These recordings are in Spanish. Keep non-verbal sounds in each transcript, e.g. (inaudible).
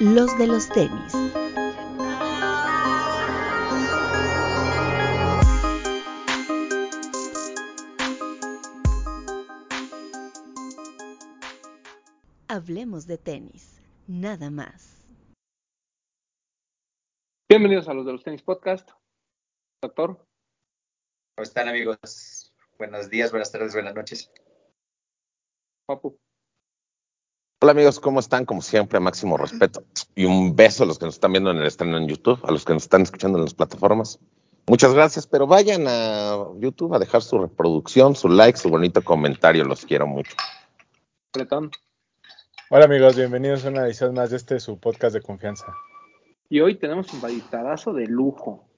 los de los tenis. Hablemos de tenis, nada más. Bienvenidos a los de los tenis podcast. Doctor. ¿Cómo están amigos? Buenos días, buenas tardes, buenas noches. Papu. Hola amigos, ¿cómo están? Como siempre, máximo respeto y un beso a los que nos están viendo en el estreno en YouTube, a los que nos están escuchando en las plataformas. Muchas gracias, pero vayan a YouTube a dejar su reproducción, su like, su bonito comentario, los quiero mucho. Bretón. Hola amigos, bienvenidos a una edición más de este su podcast de confianza. Y hoy tenemos un baditadazo de lujo.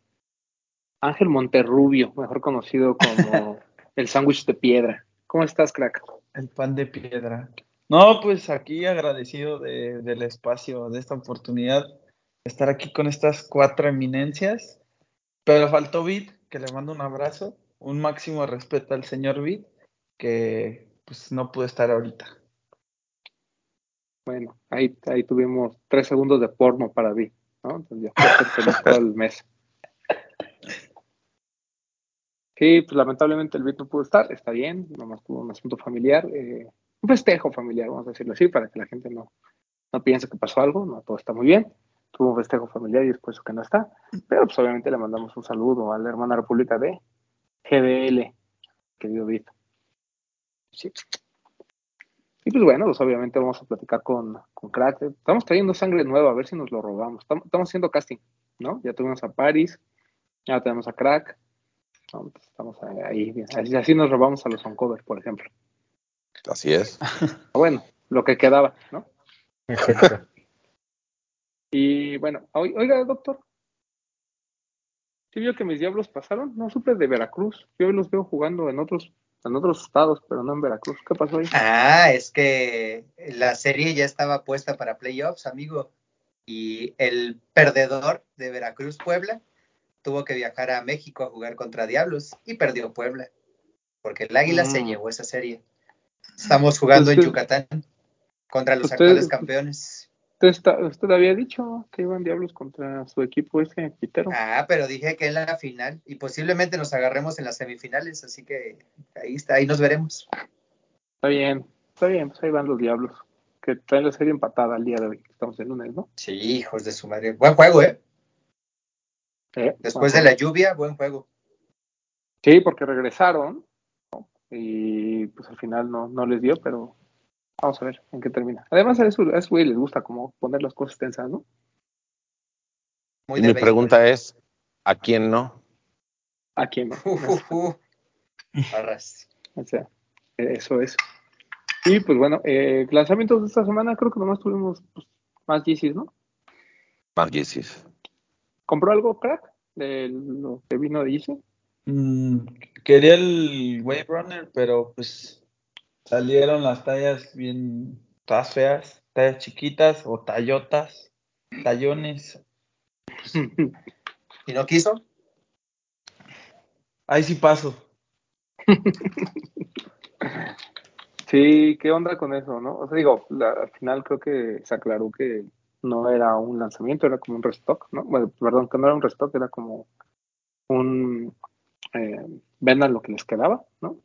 Ángel Monterrubio, mejor conocido como (laughs) el sándwich de piedra. ¿Cómo estás, crack? El pan de piedra. No, pues aquí agradecido de, del espacio, de esta oportunidad, estar aquí con estas cuatro eminencias. Pero faltó Vid, que le mando un abrazo, un máximo respeto al señor Vid, que pues no pudo estar ahorita. Bueno, ahí, ahí tuvimos tres segundos de porno para Vid, ¿no? Entonces ya todo el mes. Sí, pues lamentablemente el Vid no pudo estar, está bien, nomás tuvo un asunto familiar. Eh, un festejo familiar, vamos a decirlo así, para que la gente no, no piense que pasó algo, no, todo está muy bien. Tuvo un festejo familiar y eso que no está. Pero pues obviamente le mandamos un saludo a la hermana república de GDL, querido Vito. Y pues bueno, pues obviamente vamos a platicar con, con Crack. Estamos trayendo sangre nueva, a ver si nos lo robamos. Estamos, haciendo casting, ¿no? Ya tuvimos a Paris, ya tenemos a Crack. Estamos ahí, así, así nos robamos a los oncover, por ejemplo. Así es. (laughs) Bueno, lo que quedaba, ¿no? Exacto. (laughs) Y bueno, oiga, doctor. ¿Sí vio que mis diablos pasaron? No supe de Veracruz. Yo los veo jugando en otros, en otros estados, pero no en Veracruz. ¿Qué pasó ahí? Ah, es que la serie ya estaba puesta para playoffs, amigo. Y el perdedor de Veracruz Puebla tuvo que viajar a México a jugar contra Diablos y perdió Puebla. Porque el Águila mm. se llevó esa serie. Estamos jugando usted, en Yucatán contra los usted, actuales campeones. Usted, está, usted, había dicho que iban diablos contra su equipo ese quitero. Ah, pero dije que en la final y posiblemente nos agarremos en las semifinales, así que ahí está, ahí nos veremos. Está bien, está bien, pues ahí van los diablos. Que traen la serie empatada al día de hoy, estamos el lunes, ¿no? Sí, hijos de su madre. Buen juego, ¿eh? ¿Eh? Después de la lluvia, buen juego. Sí, porque regresaron y pues al final no, no les dio, pero vamos a ver en qué termina. Además a eso, a eso güey les gusta como poner las cosas tensas, ¿no? Muy Mi pregunta es, ¿a quién no? ¿A quién no? Uh, uh, uh. (laughs) o sea, eso es. Y pues bueno, eh, lanzamientos de esta semana creo que nomás tuvimos pues, más GCs, ¿no? Más GCs. ¿Compró algo, crack? De lo que vino de GC? Mm, quería el Wave Runner, pero pues salieron las tallas bien todas feas, tallas chiquitas o tallotas, tallones. (laughs) ¿Y no quiso? Ahí sí paso. (laughs) sí, ¿qué onda con eso, no? O sea, digo, la, al final creo que se aclaró que no era un lanzamiento, era como un restock, ¿no? Bueno, perdón, que no era un restock, era como un eh, vendan lo que les quedaba, ¿no?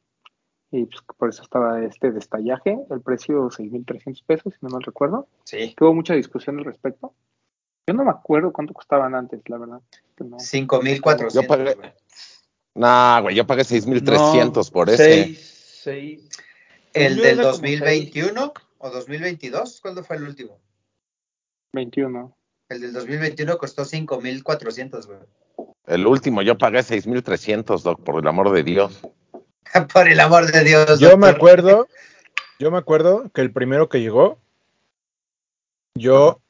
Y pues por eso estaba este destallaje, el precio 6.300 pesos, si no mal recuerdo. Sí. Tuvo mucha discusión al respecto. Yo no me acuerdo cuánto costaban antes, la verdad. No. 5.400. Yo pagué. Nah, güey, yo pagué 6.300 no, por ese. 6, 6. ¿El del 2021 o 2022? ¿Cuándo fue el último? 21. El del 2021 costó 5.400, güey. El último, yo pagué 6.300, Doc, por el amor de Dios. (laughs) por el amor de Dios. Yo doctor. me acuerdo, yo me acuerdo que el primero que llegó, yo,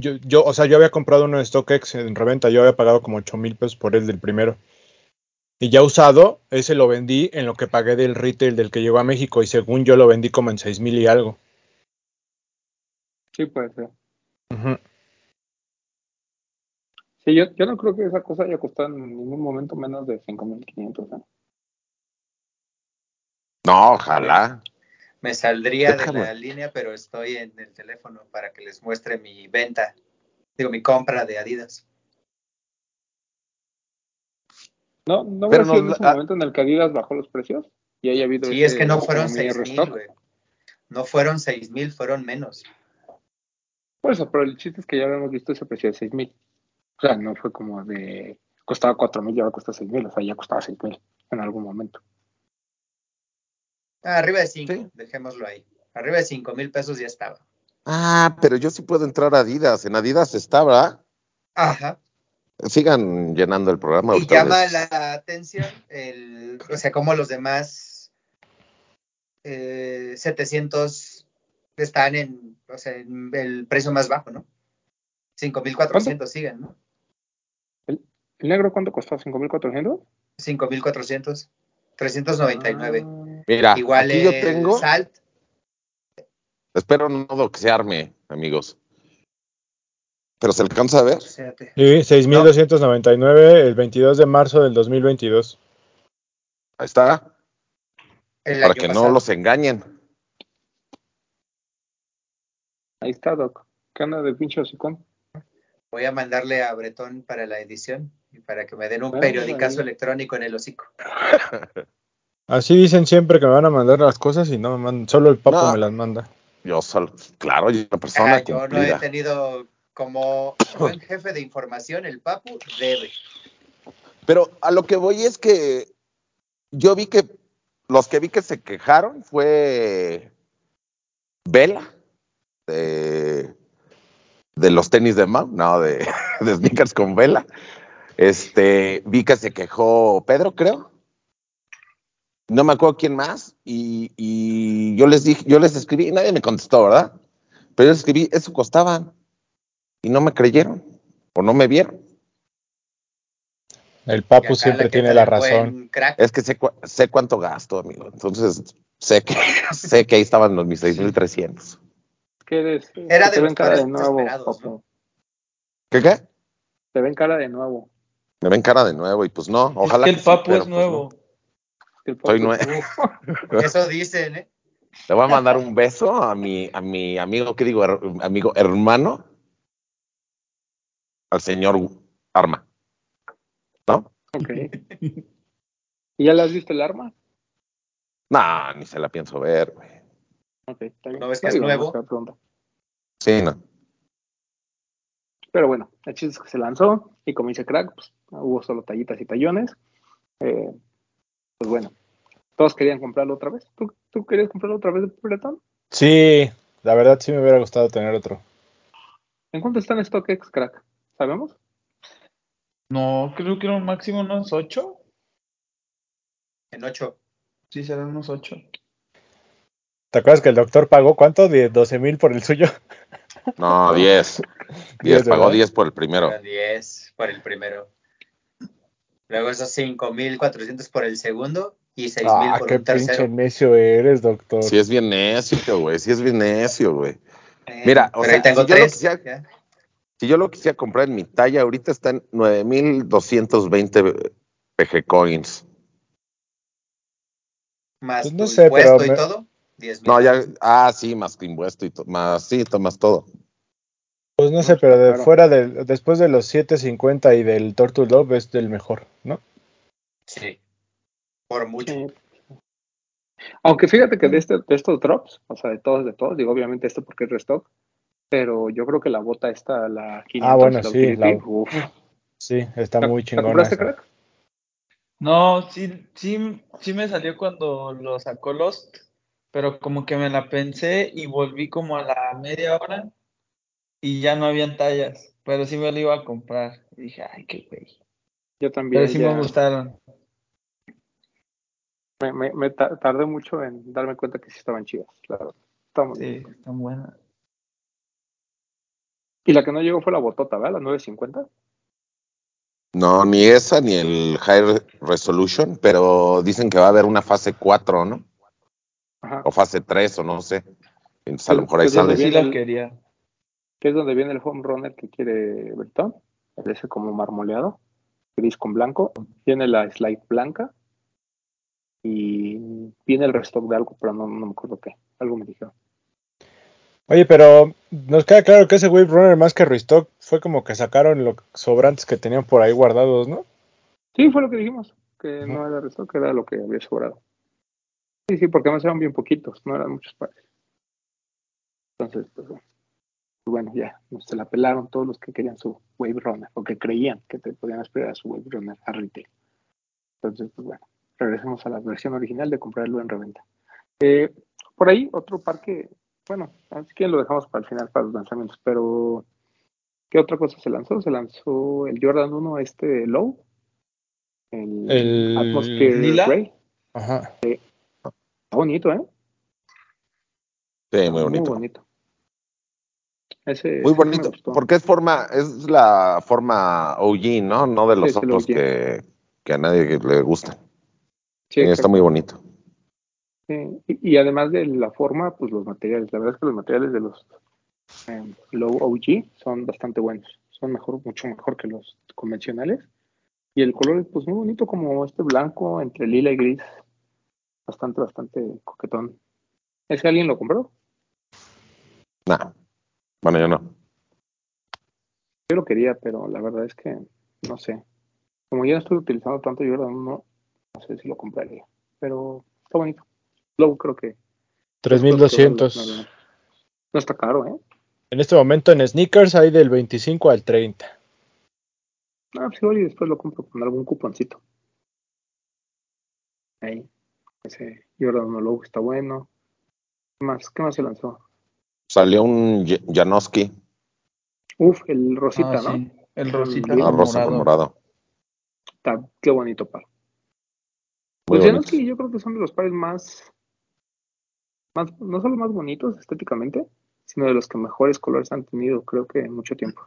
yo, yo, o sea, yo había comprado uno de StockX en reventa, yo había pagado como 8 mil pesos por el del primero. Y ya usado, ese lo vendí en lo que pagué del retail del que llegó a México y según yo lo vendí como en 6 mil y algo. Sí, puede ser. Uh -huh. Sí, yo, yo no creo que esa cosa haya costado en ningún momento menos de 5.500. ¿eh? No, ojalá. Me saldría Déjame. de la línea, pero estoy en el teléfono para que les muestre mi venta. Digo, mi compra de Adidas. No, no Pero no- en ese ah. momento en el que Adidas bajó los precios y haya habido Sí, es que no fueron como mini seis mil, restock. güey. No fueron seis mil, fueron menos. Por eso, pero el chiste es que ya habíamos visto ese precio de 6 mil. O sea, no fue como de costaba 4 mil y ahora cuesta 6 mil. O sea, ya costaba 6 mil en algún momento. Ah, arriba de cinco, Sí. dejémoslo ahí. Arriba de cinco mil pesos ya estaba. Ah, pero yo sí puedo entrar a Adidas. En Adidas está, ¿verdad? Ajá. Sigan llenando el programa. Y llama la atención, el, o sea, como los demás eh, 700 están en, o sea, en el precio más bajo, ¿no? 5.400 siguen, ¿no? ¿El negro cuánto costó? ¿5.400? 5.400, 399. Ah, Mira, Igual aquí yo el tengo. Salt, Espero no doxearme, amigos. Pero se alcanza a ver. Sí, 6.299 el 22 de marzo del 2022. Ahí está. el Para que no pasado. los engañen. ahí está, Doc. ¿Qué anda de pinche hocicón? Voy a mandarle a Bretón para la edición y para que me den un periodicazo electrónico en el hocico. (laughs) Así dicen siempre que me van a mandar las cosas y no me mandan, solo el papo No. me las manda. Yo solo, claro, yo una persona Ah, yo no he tenido como (coughs) buen jefe de información, el Papu debe. Pero a lo que voy es que yo vi que los que vi que se quejaron fue Vela de, de los tenis de Mau, no, de, (laughs) de sneakers con Vela. Este, vi que se quejó Pedro, creo. No me acuerdo quién más. Y, y yo les dije, yo les escribí y nadie me contestó, ¿verdad? Pero yo les escribí, eso costaba. Y no me creyeron. O no me vieron. El papu siempre tiene la razón. Es que sé, sé cuánto gasto, amigo. Entonces, sé que, (laughs) sé que ahí estaban los mis 6,300. ¿Qué eres? Era de te ven cara de nuevo. ¿Qué qué? Te ven cara de nuevo. Me ven cara de nuevo y pues no, ojalá es que el pero es pues nuevo. El Soy nuevo. Eso dicen, ¿eh? Le voy a mandar un beso a mi, a mi amigo, ¿qué digo? Her- amigo hermano, al señor Arma. ¿No? Ok. ¿Y ya le has visto el arma? No, ni se la pienso ver, güey. Ok, está bien. ¿No ves que es nuevo? Sí, no. Pero bueno, el chiste es que se lanzó y como dice Crack, pues hubo solo tallitas y tallones. Eh, pues bueno, todos querían comprarlo otra vez. ¿Tú, tú querías comprarlo otra vez de Bretón? Sí, la verdad sí me hubiera gustado tener otro. ¿En cuánto está en StockX, Crack? ¿Sabemos? No, creo que era un máximo unos 8. En 8. Sí, serán unos 8. ¿Te acuerdas que el doctor pagó cuánto? ¿De 12 mil por el suyo? (laughs) No, 10. 10, Diez, (laughs) pagó ¿verdad? 10 por el primero. 10 por el primero. Luego esos 5.400 por el segundo y 6.000 Ah, por qué un pinche tercero. necio eres, doctor. Sí es bien necio, güey, sí es bien necio, güey. Eh, Mira, o sea, tengo si yo lo tres. quisiera-. Si yo lo quisiera comprar en mi talla, ahorita está en 9,220 PG Coins. Más Pues no tu sé, impuesto pero y me- todo. 10.000. No, ya, ah, sí, más que impuesto y to- más, sí, tomas todo. Pues no sé, está pero de fuera de, después de los 750 y del Turtle Love es del mejor, ¿no? Sí. Por mucho. Sí. Aunque fíjate que de, este, de estos drops, o sea, de todos, de todos, digo, obviamente esto porque es restock, pero yo creo que la bota esta, la 500, Ah, bueno, la sí, Utility, la- uf. Sí, está muy ¿La chingona. compraste, esa. Crack? No, sí, sí, sí me salió cuando lo sacó Lost, pero como que me la pensé y volví como a la media hora y ya no habían tallas, pero sí me lo iba a comprar. Y dije, ay, qué güey. Yo también Pero sí ya me gustaron. me, me- me ta- tardé mucho en darme cuenta que sí estaban chidas, la. Estaban muy Sí, bien. están buenas. Y la que no llegó fue la botota, ¿verdad? La 950. No, ni esa ni el High Resolution, pero dicen que va a haber una fase 4, ¿no? Ajá. O fase 3, o no sé. Entonces a lo Sí, mejor ahí es donde Esa sale. sí la quería. Que es donde viene el home runner que quiere Bertón. Ese como marmoleado. Gris con blanco. Viene la slide blanca. Y viene el restock de algo, pero no, no me acuerdo qué. Algo me dijeron. Oye, pero nos queda claro que ese Wave Runner más que Restock fue como que sacaron los sobrantes que tenían por ahí guardados, ¿no? Sí, fue lo que dijimos, que Ujú. no era resto, que era lo que había sobrado. Sí, sí, porque además eran bien poquitos, no eran muchos pares. Entonces, pues bueno, Pues ya, nos se la pelaron todos los que querían su Wave Runner, o que creían que te podían esperar a su Wave Runner a retail. Entonces, pues bueno, regresemos a la versión original de comprarlo en reventa. Eh, por ahí, otro par que, bueno, así que lo dejamos para el final, para los lanzamientos, pero ¿qué otra cosa se lanzó? Se lanzó el Jordan 1 este Low, el, El Atmosphere lila. Grey. Ajá. Está bonito, ¿eh? Sí, muy bonito. bonito. Ese, Muy ese bonito, porque es forma, es la forma OG, ¿no? No de los Sí, otros que, que a nadie le gustan. Sí, está muy bonito. Sí, Y, y además de la forma, pues los materiales. La verdad es que los materiales de los eh, Low OG son bastante buenos. Son mejor, mucho mejor que los convencionales. Y el color es pues muy bonito, como este blanco entre lila y gris. Bastante, bastante coquetón. ¿Ese alguien lo compró? Nah. Bueno, yo no. Yo lo quería, pero la verdad es que no sé. Como ya no estoy utilizando tanto Jordan 1, no sé si lo compraría. Pero está bonito. Low creo que 3200. no está caro, ¿eh? En este momento en sneakers hay del 25 al 30. Ah, pues igual y después lo compro con algún cuponcito. Ahí. Ese Jordan 1 Low está bueno. ¿Qué más? ¿Qué más se lanzó? Salió un J- Janowski, Uf, el Rosita, Ah, ¿no? sí, El rosita Bien. una con rosa con morado. morado. Está, qué bonito par. Muy bonito. Janowski yo creo que son de los pares más, más, no solo más bonitos estéticamente, sino de los que mejores colores han tenido, creo que en mucho tiempo.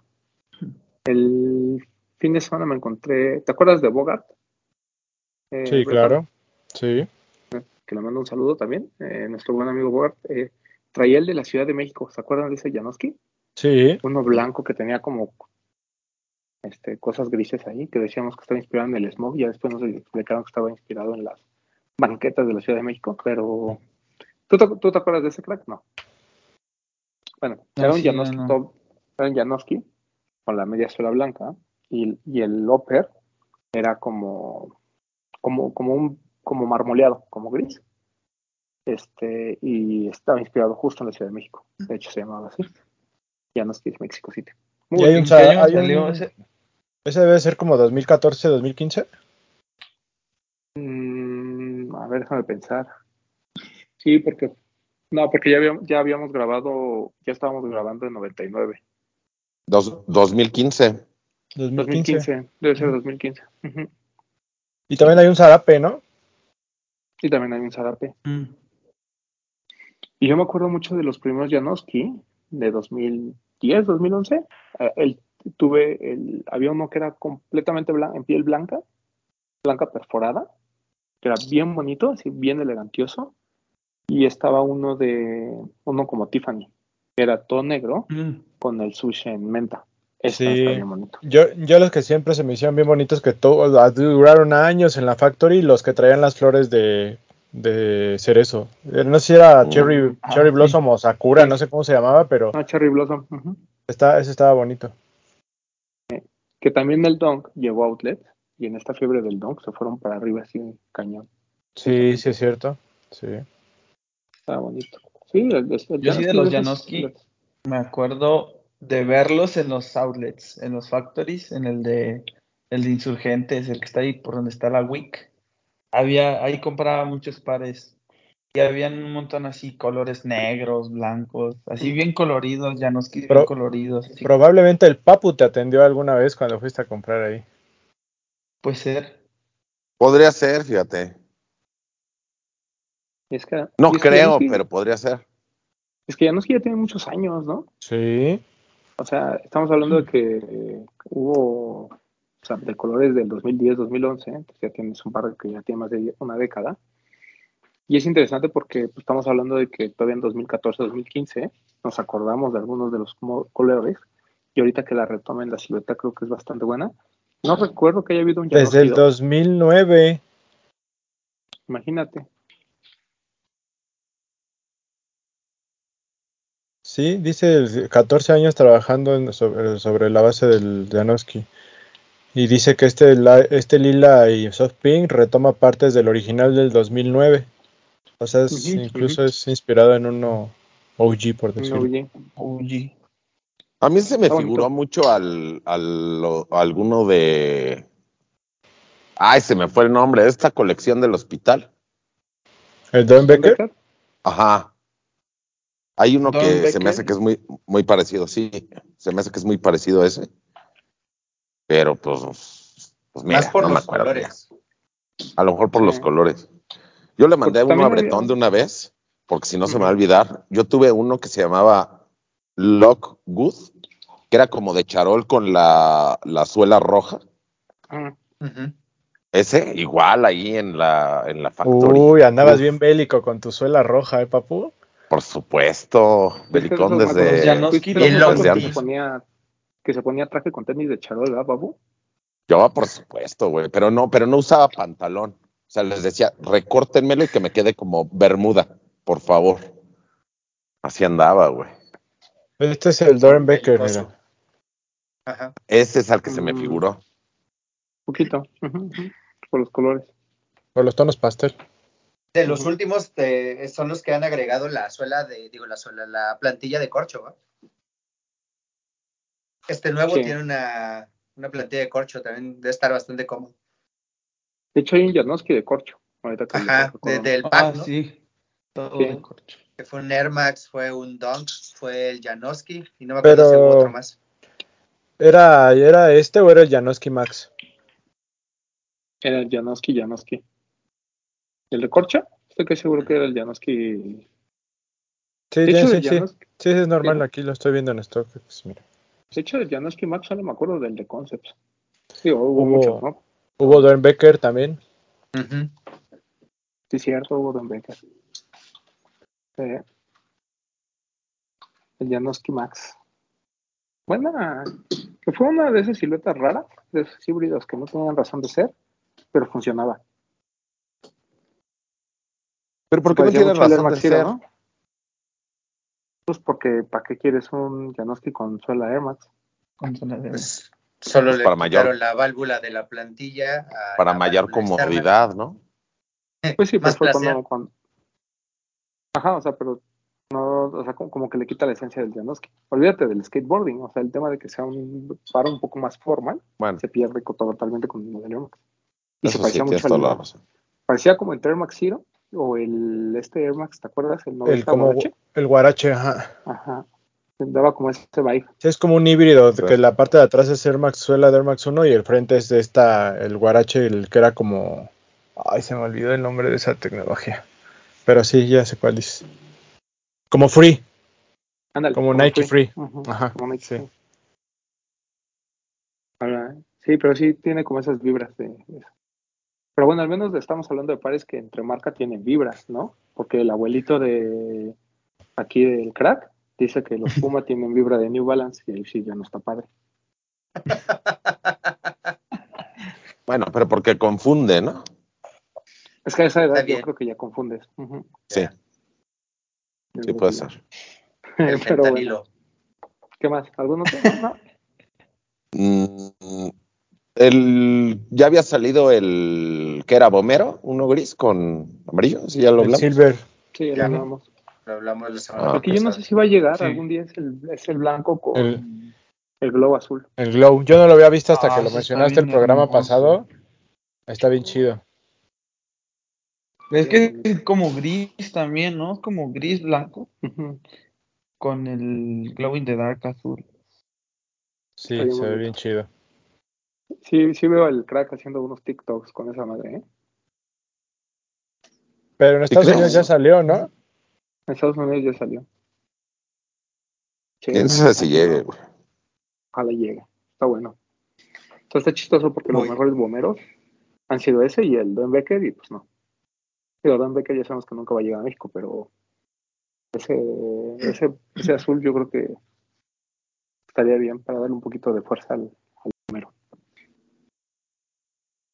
El fin de semana me encontré, ¿te acuerdas de Bogart? Eh, Sí, claro. Sí. Que le mando un saludo también. eh, nuestro buen amigo Bogart eh, traía el de la Ciudad de México. ¿Se acuerdan de ese Janowski? Sí. Uno blanco que tenía como este, cosas grises ahí, que decíamos que estaba inspirado en el smog. Ya después nos explicaron que estaba inspirado en las banquetas de la Ciudad de México, pero ¿tú te, tú te acuerdas de ese crack? No. Bueno, No, era un sí, Janowski no, no. top- era un Janowski con la media suela blanca y, y el upper era como, como, como un como marmoleado, como gris. Este, y estaba inspirado justo en la Ciudad de México. De hecho, se llamaba así. Janowski es México City. Muy Y hay un, ¿En qué sa- año hay salió un- ese? ese debe ser como 2014, 2015. Mm, a ver, déjame pensar. Sí, porque no, porque ya habíamos, ya habíamos grabado, ya estábamos grabando en 99. Dos- 2015. 2015. 2015, debe ser Ujú. 2015. Ujú. Y también hay un zarape, ¿no? Y también hay un zarape. Mm. Y yo me acuerdo mucho de los primeros Janowski de 2010, 2011. Eh, el, tuve el, había uno que era completamente blan- en piel blanca, blanca perforada, que era bien bonito, así bien elegantioso. Y estaba uno de, uno como Tiffany, que era todo negro Mm. con el sushi en menta. Sí. está bien bonito. Yo, yo los que siempre se me hicieron bien bonitos que duraron años en la factory, los que traían las flores de, de cerezo. Eh, No sé si era Mm. Cherry, Ah, Cherry sí. Blossom o Sakura, Sí. no sé cómo se llamaba, pero Ah, Cherry Blossom. está, ese estaba bonito. Que también el Dunk llegó a Outlet y en esta fiebre del Dunk se fueron para arriba así cañón. Sí, sí es cierto. Sí. Estaba bonito. Sí, el, el, el Yo sí de los Janowski. Me acuerdo de verlos en los outlets, en los factories, en el de el de Insurgentes, el que está ahí por donde está la WIC. Había, ahí compraba muchos pares. Y habían un montón así, colores negros, blancos, así bien coloridos, Janowski bien Pero- coloridos. así. Probablemente el Papu te atendió alguna vez cuando fuiste a comprar ahí. Puede ser. Podría ser, fíjate. Es que, No que creo, pero podría ser. Es que Janowski ya tiene muchos años, ¿no? Sí. O sea, estamos hablando de que hubo, o sea, de colores del 2010, 2011, entonces ya tienes un par que ya tiene más de una década. Y es interesante porque pues, estamos hablando de que todavía en 2014, 2015 nos acordamos de algunos de los colores y ahorita que la retomen la silueta creo que es bastante buena. No recuerdo que haya habido un Desde el Janowski 2, 2009. imagínate. Sí, dice 14 años trabajando en- sobre, sobre la base del Janowski. Y dice que este, la- este lila y soft pink retoma partes del original del 2009. O sea, es- incluso es inspirado en uno OG, por decirlo. oye, OG. A mí se me figuró mucho al, al lo- a alguno de. Ay, se me fue el nombre. Esta colección del hospital. ¿El Don Becker? Becker, Ajá. Hay uno Don que se me hace que es muy, muy parecido, sí. Se me hace que es muy parecido a ese. Pero pues, pues mira, Más por no me los acuerdo. colores. A lo mejor por Sí. los colores. Yo le mandé Porque uno a Bretón de una vez, porque si no se me va a olvidar. Yo tuve uno que se llamaba Lockwood, que era como de charol con la, la suela roja. Ujú. Ese, igual ahí en la, en la factory. Uy, andabas Uf, bien bélico con tu suela roja, ¿eh, papu? Por supuesto, Belicón desde. macros- Janowski ¿Fuiste y esos Long macros que se ponía que se ponía traje con tenis de charol, ¿verdad, babu? Yo, por supuesto, güey, pero no, pero no usaba pantalón. O sea, les decía, recórtenmelo y que me quede como bermuda, por favor. Así andaba, güey. Este es el Doran Becker, Belicoso. mira. Ajá. Ese es al que se me Mm. figuró. Poquito, ujú, ujú, por los colores. Por los tonos pastel. De los últimos eh, son los que han agregado la suela de, digo, la suela, la plantilla de corcho, ¿va? Este nuevo Sí. tiene una, una plantilla de corcho, también debe estar bastante cómodo. De hecho, hay un Janowski de corcho. Ahorita que Ajá, recuerdo. desde el Ah, pack, ¿no? sí. Todo Sí. de corcho. Que fue un Air Max, fue un Dunk, fue el Janowski, y no me acuerdo si hubo otro más. ¿Era, ¿Era este o era el Janowski Max? Era el Janowski, Janowski. ¿El de corcho? Estoy casi seguro que era el Janowski. Sí, De sí, hecho, sí, sí. Sí, es normal, aquí lo estoy viendo en stock. pues, mira. de hecho, del Janowski Max solo me acuerdo del de Concepts. Sí, hubo, Hubo- muchos, ¿no? Hubo Doran Becker también. Ujú. Sí, cierto, hubo Don Becker. Sí. El Janowski Max. Buena. Que fue una de esas siluetas raras, de esos híbridos que no tenían razón de ser, pero funcionaba. Pero ¿por qué no tiene razón de Max Zero, ser? ¿no? Pues porque, ¿para qué quieres un Janowski con suela Air Max? Con Pues solo Pues le para mayor- quitaron la válvula de la plantilla. a Para la mayor comodidad, ¿no? (laughs) Pues sí, Más fue cuando, cuando- Ajá, o sea, pero no, o sea, como, como que le quita la esencia del Janowski. Olvídate del skateboarding, o sea, el tema de que sea un paro un poco más formal, Bueno, se pierde totalmente con el modelo Air Max. Y se eso sí, parecía tienes mucho al, parecía como entre Air Max Zero o el este Air Max, ¿te acuerdas? El 90 El como Guarache. el Guarache, ajá. Ajá. Daba como ese vibe. Sí, es como un híbrido, Sí. que la parte de atrás es Air Max suela de Air Max 1 y el frente es de esta, el Guarache, el que era como... Ay, se me olvidó el nombre de esa tecnología. Pero sí, ya sé cuál es. Como Free. Ándale, Como Nike Free. Ajá, como Nike sí. Free. Ahora, sí, pero sí tiene como esas vibras de, de eso. Pero bueno, al menos estamos hablando de pares que entre marca tienen vibras, ¿no? Porque el abuelito de aquí del crack dice que los (laughs) Puma tienen vibra de New Balance y ahí sí ya no está padre. (laughs) Bueno, pero porque confunde, ¿no? Es que a esa edad yo creo que ya confundes. Sí, sí puede ser. (laughs) El Pero bueno, ¿qué más? ¿Algún otro? No. Mm, el, ya había salido el que era Bomero, uno gris con amarillo, si ya lo El hablamos. Silver. Sí, ya lo hablamos. Lo hablamos la semana Ah. Aquí yo no sé si va a llegar Sí. algún día, es el, es el blanco con El- el glow azul. El Glow. Yo no lo había visto hasta Ah, que lo mencionaste el programa pasado. Está bien chido. Es que es como gris también, ¿no? Como gris blanco con el glow in the dark azul. Sí, se ve bien chido. Sí, sí veo al crack haciendo unos TikToks con esa madre, ¿eh? Pero en Estados? Unidos ya salió, ¿no? En Estados Unidos ya salió. Sí, sabe si llegue, güey. Ojalá llegue. Está bueno. Entonces está chistoso porque los mejores bomberos han sido ese y el Don Becker y pues no. Digo, Don Becker ya sabemos que nunca va a llegar a México, pero ese, ese, ese azul yo creo que estaría bien para darle un poquito de fuerza al, al bombero.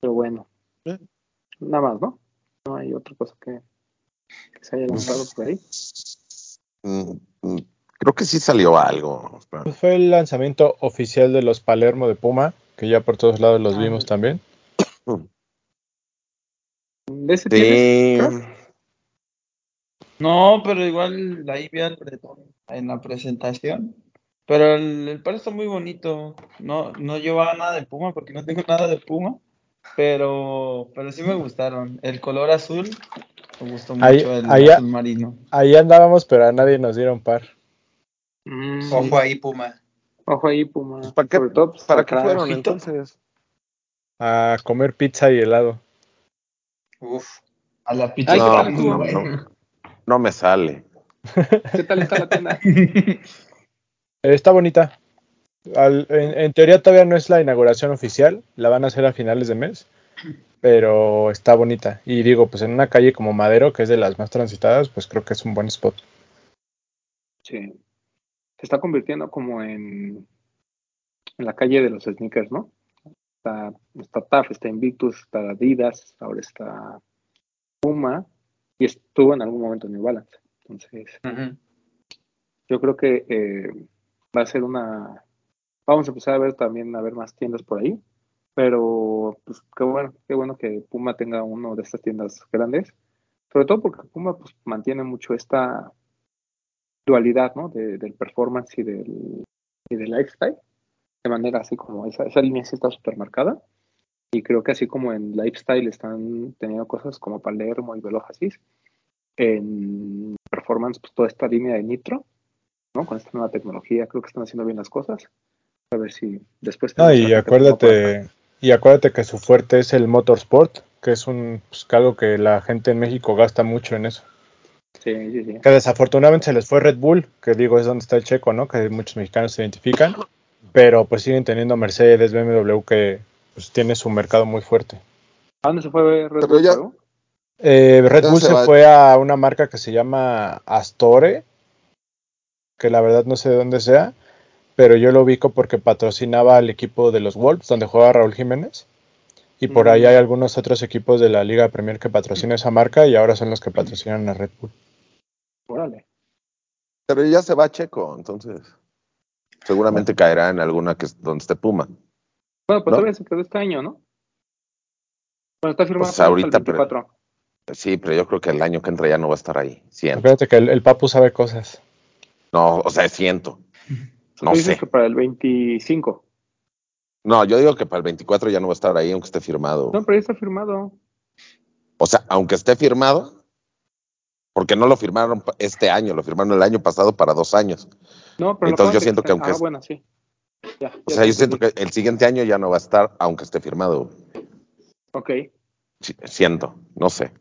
Pero bueno. Eh. Nada más, ¿no? No hay otra cosa que, que se haya lanzado por ahí. Mm, mm, Creo que sí salió algo. Pues fue el lanzamiento oficial de los Palermo de Puma, que ya por todos lados los Ah. vimos también. ¿De ese? No, pero igual ahí vi al Bretón en la presentación. Pero el, el par está muy bonito. No, no llevaba nada de Puma porque no tengo nada de Puma. Pero, pero sí me gustaron. El color azul me gustó mucho, Ahí- el ahí- azul marino. Ahí andábamos, pero a nadie nos dieron par. Mm, Ojo ahí, Puma. Ojo ahí, Puma. Pues, ¿Para qué, todo, pues, ¿para qué fueron ojito. entonces? A comer pizza y helado. Uf. A la pizza. No me sale. ¿Qué tal está la tienda? (laughs) Eh, Está bonita. Al- en, en teoría todavía no es la inauguración oficial, la van a hacer a finales de mes, pero está bonita. Y digo, pues en una calle como Madero, que es de las más transitadas, pues creo que es un buen spot. Sí. Se está convirtiendo como en, en la calle de los sneakers, ¿no? Está, está TAF, está Invictus, está Adidas, ahora está Puma y estuvo en algún momento New Balance. Entonces, yo creo que eh, va a ser una... Vamos a empezar a ver también, a ver más tiendas por ahí, pero pues qué bueno, qué bueno que Puma tenga uno de estas tiendas grandes, sobre todo porque Puma pues mantiene mucho esta dualidad, ¿no? De- del performance y del, y del lifestyle, de manera así como esa, esa línea sí está súper marcada, y creo que así como en lifestyle están teniendo cosas como Palermo y Velojasis, en performance pues toda esta línea de Nitro, ¿no? Con esta nueva tecnología creo que están haciendo bien las cosas, a ver si después... No, tenemos y acuérdate, y acuérdate que su fuerte es el motorsport, que es un pues, que algo que la gente en México gasta mucho en eso. Sí, sí, sí. Que desafortunadamente se les fue Red Bull, que digo es donde está el checo, ¿no? Que muchos mexicanos se identifican, pero pues siguen teniendo Mercedes, BMW, que pues tiene su mercado muy fuerte. ¿A dónde se fue Red Pero Bull? ya-? Eh, Red Bull se se, va. fue a una marca que se llama Astore, que la verdad no sé de dónde sea, pero yo lo ubico porque patrocinaba al equipo de los Wolves, donde juega Raúl Jiménez. Y por ahí hay algunos otros equipos de la Liga Premier que patrocinan esa marca y ahora son los que patrocinan a Red Bull. Órale. Pero ya se va Checo, entonces. Seguramente caerá en alguna que donde esté Puma. Bueno, pues ¿No? todavía se quedó este año, ¿no? Bueno, está firmado Pues ahorita, el pero- 24. Sí, pero yo creo que el año que entra ya no va a estar ahí. Siento. Acuérdate que el, el Papu sabe cosas. No, o sea, siento. Tú No dices sé. que para el 25. No, yo digo que para el 24 ya no va a estar ahí, aunque esté firmado. No, pero ya está firmado. O sea, aunque esté firmado, porque no lo firmaron este año, lo firmaron el año pasado para dos años. No, pero Entonces yo siento que extender. aunque Ah, es- bueno, sí. Ya, O ya sea, yo siento que el siguiente año ya no va a estar, aunque esté firmado. Ok. Siento, no sé.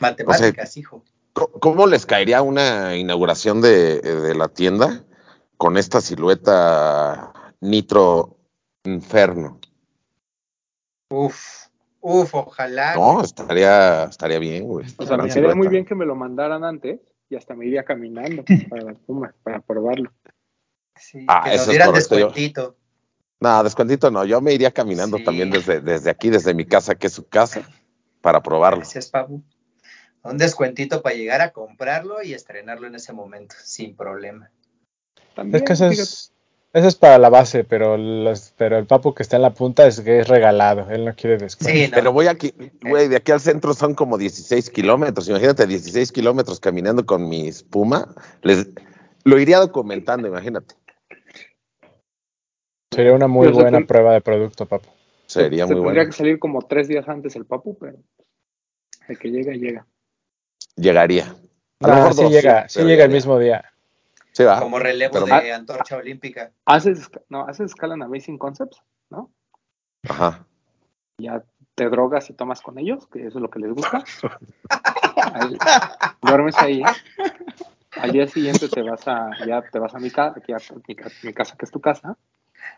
Matemáticas, hijo. ¿Cómo- ¿Cómo les caería una inauguración de, de la tienda con esta silueta Nitro Inferno? Uf, uf, ojalá. No, estaría, estaría bien, güey. O sea, me quedaría muy bien que me lo mandaran antes y hasta me iría caminando (laughs) para la Puma, para probarlo. Sí, Ah, que nos dieran descuentito. No, descuentito no. Yo me iría caminando Sí. también desde, desde aquí, desde mi casa, que es su casa, para probarlo. Gracias, Pabu. Un descuentito para llegar a comprarlo y estrenarlo en ese momento, sin problema. También, Es que eso es, eso es para la base, pero, los, pero el Papu que está en la punta es que es regalado. Él no quiere descuento. Sí, no. Pero voy aquí, güey, de aquí al centro son como 16 kilómetros. Imagínate 16 kilómetros caminando con mi espuma. Les, lo iría documentando, imagínate. Sería una muy Yo buena que- prueba de producto, Papu. Sería Se muy tendría bueno. que salir como tres días antes el Papu, pero de que llega, llega. Llegaría. A lo Nah, mejor sí dos, llega, sí llega el mismo día. Sí, va. Como relevo Pero- de antorcha olímpica. Haces, no, haces escala en Amazing Concepts, ¿no? Ajá. Ya te drogas y tomas con ellos, que eso es lo que les gusta. (laughs) Ahí, duermes ahí. Al día siguiente te vas a, ya te vas a mi casa, aquí a mi, mi casa que es tu casa.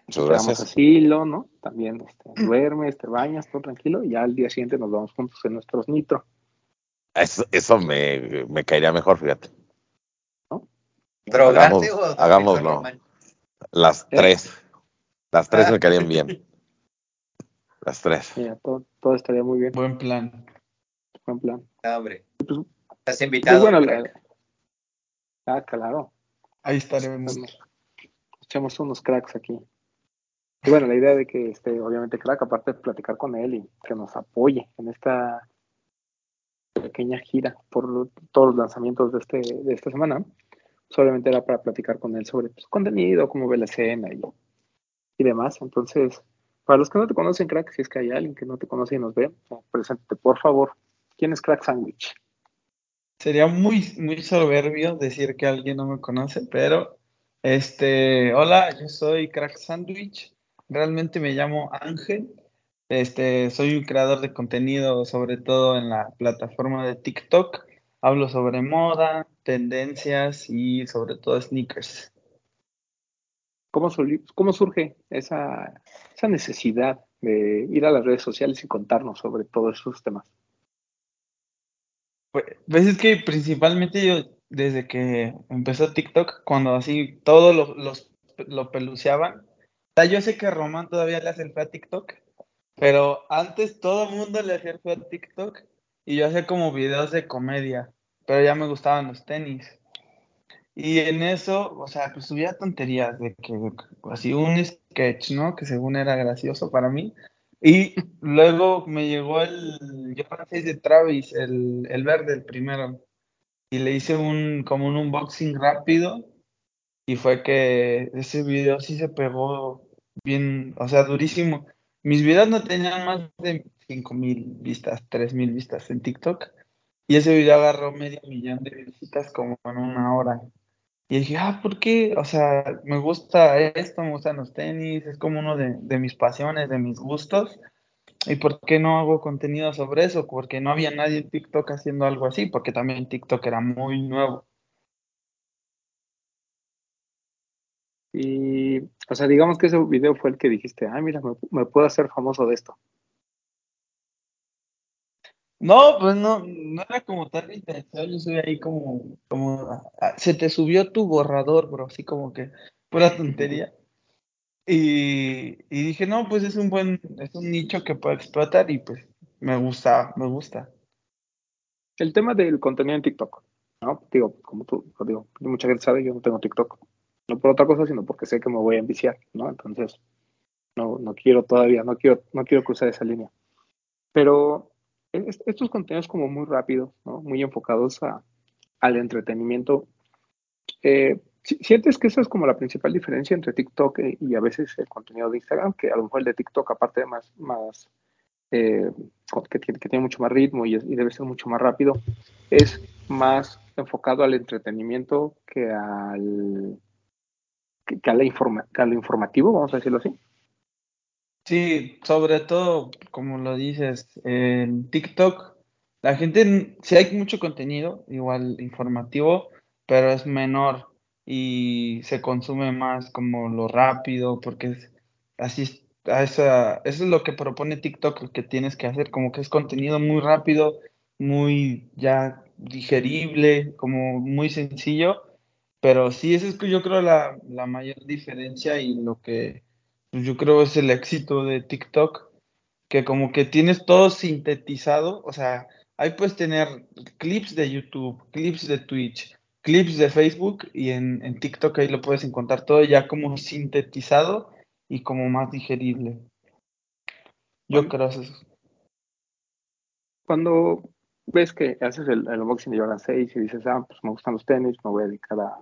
Muchas Te damos asilo, ¿no? También este, duermes, te bañas, todo tranquilo, y ya al día siguiente nos vamos juntos en nuestros nitro. Eso, eso me, me caería mejor, fíjate. ¿Drogarte Hagamos- o dormir hagámoslo. Las ¿Eh? tres. Las tres me caerían bien. Las tres. Mira, todo, todo estaría muy bien, Buen plan. buen plan. No, hombre. Pues, Estás pues, invitado. bueno, la- ah, claro. Ahí estaremos. Echamos unos cracks aquí. Y bueno, la idea de que, este, obviamente, crack, aparte de platicar con él y que nos apoye en esta pequeña gira por todos los lanzamientos de, este, de esta semana, solamente era para platicar con él sobre pues, contenido, cómo ve la escena y, y demás. Entonces, para los que no te conocen, crack, si es que hay alguien que no te conoce y nos ve, preséntate, por favor. ¿Quién es Crack Sandwich? Sería muy, muy soberbio decir que alguien no me conoce, pero este, hola, yo soy Crack Sandwich. Realmente me llamo Ángel. Este, soy un creador de contenido, sobre todo en la plataforma de TikTok. Hablo sobre moda, tendencias y sobre todo sneakers. ¿Cómo, cómo surge esa, esa necesidad de ir a las redes sociales y contarnos sobre todos esos temas? Pues, pues, es que principalmente yo, desde que empezó TikTok, cuando así todos los, los, lo peluceaban, yo sé que Román todavía le hace el feo a TikTok, pero antes todo el mundo le hacía el feo a TikTok y yo hacía como videos de comedia, pero ya me gustaban los tenis. Y en eso, o sea, pues subía tonterías de que así un sketch, ¿no? Que según era gracioso para mí, y luego me llegó el yo 6 de Travis, el, el verde, el primero. Y le hice un como un unboxing rápido. Y fue que ese video sí se pegó bien, o sea, durísimo. Mis videos no tenían más de mil vistas, mil vistas en TikTok. Y ese video agarró medio millón de visitas como en una hora. Y dije, ah, ¿por qué? O sea, me gusta esto, me gustan los tenis, es como uno de, mis pasiones, de mis gustos. ¿Y por qué no hago contenido sobre eso? Porque no había nadie en TikTok haciendo algo así, porque también TikTok era muy nuevo. Y, o sea, digamos que ese video fue el que dijiste, ah, mira, me puedo hacer famoso de esto. No, pues no, no era como tal intención, yo soy ahí como, como, ah, se te subió tu borrador, bro, así como que, pura tontería. Y, y dije, no, pues es un buen, es un nicho que puedo explotar y pues me gusta, me gusta. El tema del contenido en TikTok, ¿no? Digo, como tú, digo, mucha gente sabe, yo no tengo TikTok. No por otra cosa, sino porque sé que me voy a enviciar, ¿no? Entonces, no, no quiero todavía, no quiero, no quiero cruzar esa línea. Pero estos contenidos como muy rápidos, muy enfocados a, al entretenimiento. Eh, ¿Sientes que esa es como la principal diferencia entre TikTok y a veces el contenido de Instagram? Que a lo mejor el de TikTok, aparte de más, más eh, que, tiene, mucho más ritmo y, debe ser mucho más rápido, es más enfocado al entretenimiento que al, que, que a informa, que a lo informativo, vamos a decirlo así. Sí, sobre todo, como lo dices, en TikTok, la gente, si hay mucho contenido, igual informativo, pero es menor y se consume más como lo rápido, porque es así, a esa, eso es lo que propone TikTok, que tienes que hacer, como que es contenido muy rápido, muy ya digerible, como muy sencillo, pero sí, esa es yo creo la, la mayor diferencia y lo que yo creo es el éxito de TikTok, que como que tienes todo sintetizado, o sea, ahí puedes tener clips de YouTube, clips de Twitch, clips de Facebook y en, en TikTok ahí lo puedes encontrar todo ya como sintetizado y como más digerible. Yo creo eso. Cuando ves que haces el, el unboxing de Jordan 6 y dices, ah, pues me gustan los tenis, me voy a dedicar a,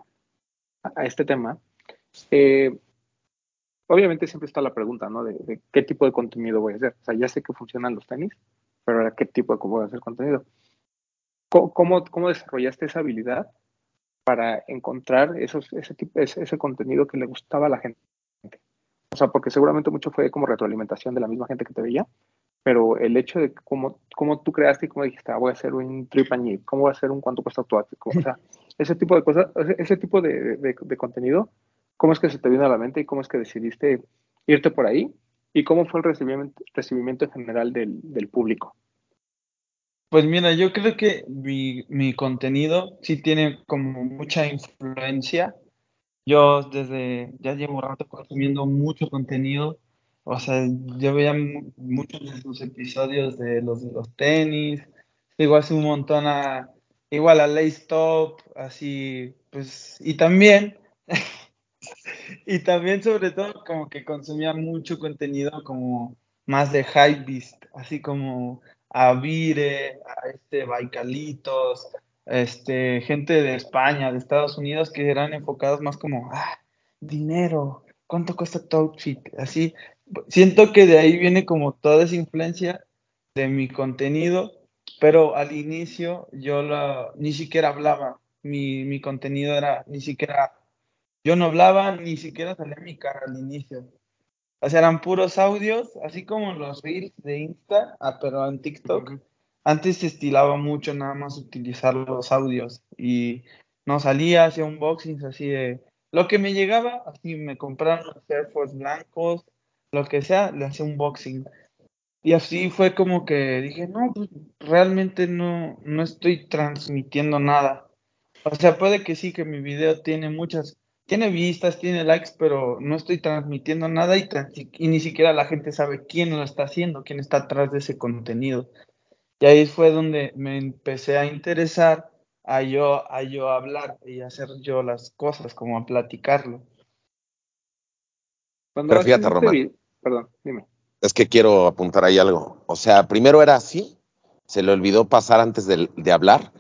a este tema, eh, obviamente siempre está la pregunta, ¿no? De, qué tipo de contenido voy a hacer. O sea, ya sé que funcionan los tenis, pero ahora qué tipo de voy a hacer contenido. ¿Cómo, cómo desarrollaste esa habilidad para encontrar esos, ese, tipo, ese, contenido que le gustaba a la gente? O sea, porque seguramente mucho fue como retroalimentación de la misma gente que te veía, pero el hecho de cómo, cómo tú creaste y cómo dijiste, ah, voy a hacer un trip and cómo voy a hacer un cuánto cuesta tu o sea, ese tipo de cosas, tipo de contenido ¿Cómo es que se te vino a la mente y cómo es que decidiste irte por ahí? ¿Y cómo fue el recibimiento, recibimiento en general del, del, público? Pues mira, yo creo que mi, mi, contenido sí tiene como mucha influencia. Yo desde, ya llevo rato consumiendo mucho contenido. O sea, yo veía muchos de sus episodios de los de los tenis. Digo, hace un montón a, igual a Lace Top, así, pues, y también y también, sobre todo, como que consumía mucho contenido como más de hypebeast, así como a Vire, a este Baicalitos, este, gente de España, de Estados Unidos, que eran enfocados más como, ah, dinero, ¿cuánto cuesta tu outfit? Así, siento que de ahí viene como toda esa influencia de mi contenido, pero al inicio yo ni siquiera hablaba, mi, mi contenido era, ni siquiera, yo no hablaba, ni siquiera salía mi cara al inicio. O sea, eran puros audios, así como los reels de Insta, ah, pero en TikTok. Antes se estilaba mucho nada más utilizar los audios y no salía, hacía unboxings así de lo que me llegaba, así me compraron los Air Force blancos, lo que sea, le hacía unboxing. Y así fue como que dije, no, pues realmente no, no estoy transmitiendo nada. O sea, puede que sí, que mi video tiene muchas, tiene vistas, tiene likes, pero no estoy transmitiendo nada y, y ni siquiera la gente sabe quién lo está haciendo, quién está atrás de ese contenido. Y ahí fue donde me empecé a interesar a yo, a yo hablar y hacer yo las cosas, como a platicarlo. Cuando Pero fíjate, este Román. vi- Perdón, dime. Es que quiero apuntar ahí algo. O sea, primero era así, se le olvidó pasar antes de, de hablar,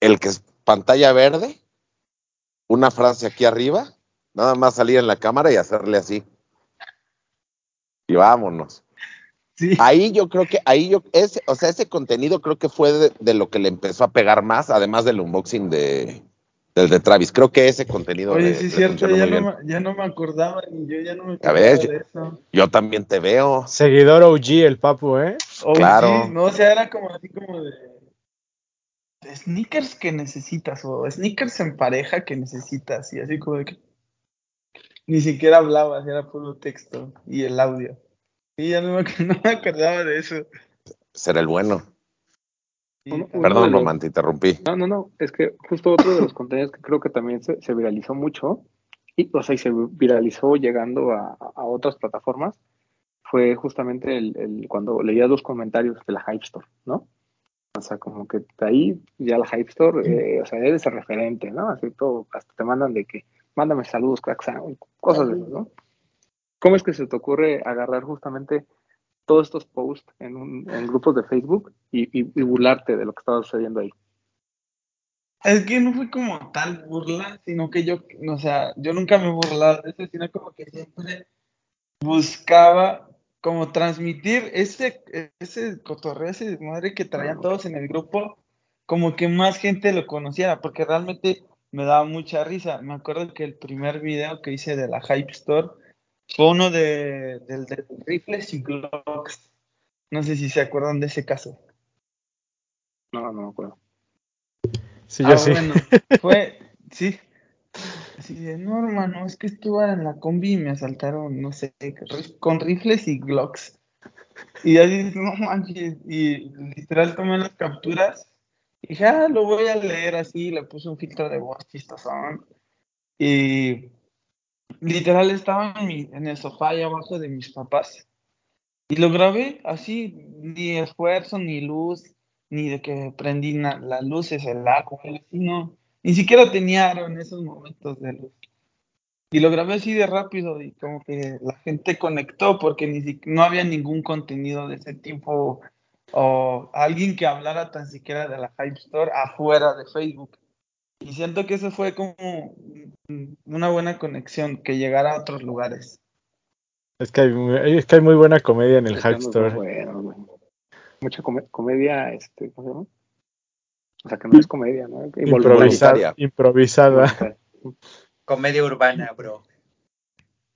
el que es pantalla verde, una frase aquí arriba, nada más salir en la cámara y hacerle así. Y vámonos. Sí. Ahí yo creo que, ahí yo, ese, o sea, ese contenido creo que fue de, de lo que le empezó a pegar más, además del unboxing de, del de Travis. Creo que ese contenido Oye, le- sí le es cierto, ya no, me, ya no me acordaba, ni yo ya no me acordaba ves, de eso. Yo también te veo. Seguidor OG, el papu, ¿eh? Oh, Claro. no, o sea, era como así como de, de sneakers que necesitas, o sneakers en pareja que necesitas, y así como de que ni siquiera hablabas, era puro texto y el audio. Y ya no me, (laughs) no me acordaba de eso. Será el bueno. Sí, Uno- también. uno de Perdón, los- Román, te interrumpí. No, no, no, es que justo otro de los contenidos que creo que también se, se viralizó mucho, y, o sea, y se viralizó llegando a, a otras plataformas, fue justamente el, el- cuando leías los comentarios de la Hype Store, ¿no? O sea, como que ahí ya la Hype Store, eh, o sea, eres el referente, ¿no? Así todo, hasta te mandan de que, mándame saludos, crack Sound, cosas de esas, ¿no? ¿Cómo es que se te ocurre agarrar justamente todos estos posts en, un- en grupos de Facebook y, y- y burlarte de lo que estaba sucediendo ahí? Es que no fue como tal burla, sino que yo, o sea, yo nunca me burlaba de eso, sino como que siempre buscaba como transmitir ese, ese cotorreo, ese madre que traían todos en el grupo, como que más gente lo conociera, porque realmente me daba mucha risa. Me acuerdo que el primer video que hice de la Hype Store fue uno de, del de rifles y glocks. No sé si se acuerdan de ese caso. No, no me acuerdo. Sí, yo Ah, sí. bueno, (laughs) fue, sí. Así de, no, hermano, es que estuve en la combi y me asaltaron, no sé, con rifles y glocks. Y así, no manches, y literal tomé las capturas y dije, ah, lo voy a leer así, le puse un filtro de voz chistosón. Y literal estaba en, mi, en el sofá ahí abajo de mis papás. Y lo grabé así, ni esfuerzo, ni luz, ni de que prendí las luces, el agua, así no. Ni siquiera tenía aro en esos momentos de luz. Y lo grabé así de rápido y como que la gente conectó porque ni si- no había ningún contenido de ese tipo o alguien que hablara tan siquiera de la Hype Store afuera de Facebook. Y siento que eso fue como una buena conexión, que llegara a otros lugares. Es que, hay, muy- es que hay muy buena comedia en el Hype Store. bueno. Mucha come- comedia, este, ¿cómo se llama? O sea, que no es comedia, ¿no? Improvisada. Improvisada. (laughs) Comedia urbana, bro.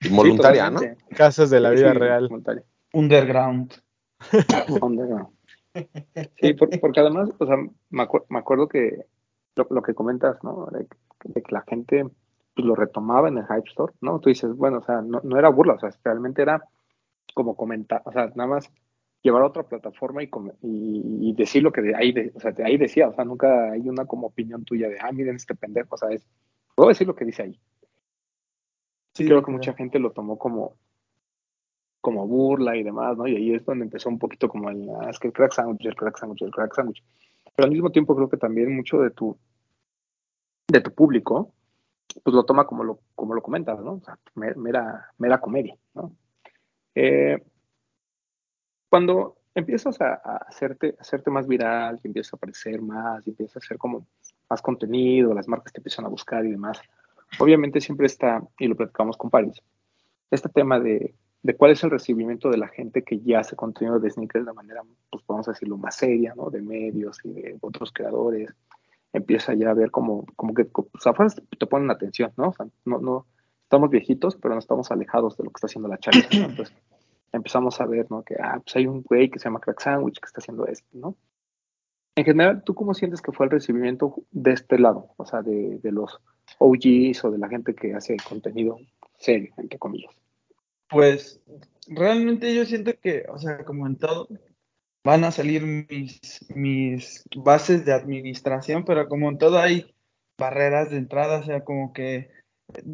Involuntaria, Sí, ¿no? Casos de la Sí, vida sí, real. voluntaria. Underground. (laughs) Underground. Sí, por- porque además, o sea, me, acu- me acuerdo que lo, lo que comentas, ¿no? De, que- de que la gente pues, lo retomaba en el Hype Store, ¿no? Tú dices, bueno, o sea, no, no era burla, o sea, realmente era como comentar, o sea, nada más llevar a otra plataforma y, come- y, y decir lo que de ahí, de- o sea, de ahí decía, o sea, nunca hay una como opinión tuya de, ah, miren este pendejo, o sea, es, puedo decir lo que dice ahí. Sí, creo que mucha gente lo tomó como, como burla y demás, ¿no? Y ahí es donde empezó un poquito como el, ah, es que el crack sandwich, el crack sandwich, el crack sandwich. Pero al mismo tiempo creo que también mucho de tu, de tu público pues lo toma como lo, como lo comentas, ¿no? O sea, mera, mera comedia, ¿no? Eh, cuando empiezas a, hacerte, hacerte más viral, empiezas a aparecer más, y empiezas a hacer como más contenido, las marcas te empiezan a buscar y demás, obviamente siempre está, y lo platicamos con Paris, este tema de, de cuál es el recibimiento de la gente que ya hace contenido de sneakers de manera, pues vamos a decirlo, más seria, ¿no? De medios y de otros creadores. Empieza ya a ver como, como que, pues afuera te ponen atención, ¿no? O sea, no, no, estamos viejitos, pero no estamos alejados de lo que está haciendo la charla. Entonces, empezamos a ver, ¿no? Que, ah, pues hay un güey que se llama Crack Sandwich que está haciendo esto, ¿no? En general, ¿tú cómo sientes que fue el recibimiento de este lado? O sea, de, de los OGs o de la gente que hace contenido serio, entre comillas. Pues realmente yo siento que, o sea, como en todo, van a salir mis, mis bases de administración, pero como en todo hay barreras de entrada, o sea, como que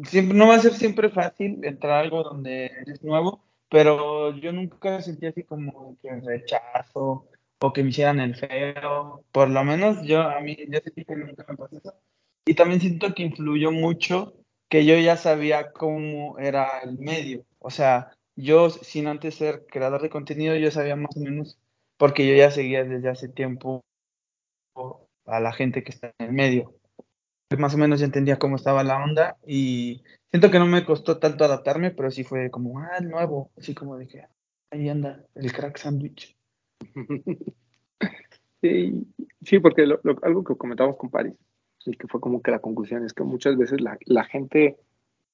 siempre, no va a ser siempre fácil entrar a algo donde eres nuevo, pero yo nunca sentí así como que rechazo o que me hicieran el feo, por lo menos yo a mí, yo sentí que nunca me pasó eso. Y también siento que influyó mucho que yo ya sabía cómo era el medio. O sea, yo sin antes ser creador de contenido, yo sabía más o menos, porque yo ya seguía desde hace tiempo a la gente que está en el medio. Más o menos ya entendía cómo estaba la onda y siento que no me costó tanto adaptarme, pero sí fue como, ah, nuevo, así como dije, ahí anda el crack sandwich. (laughs) Sí, sí porque algo que comentamos con Paris, y que fue como que la conclusión es que muchas veces la, la gente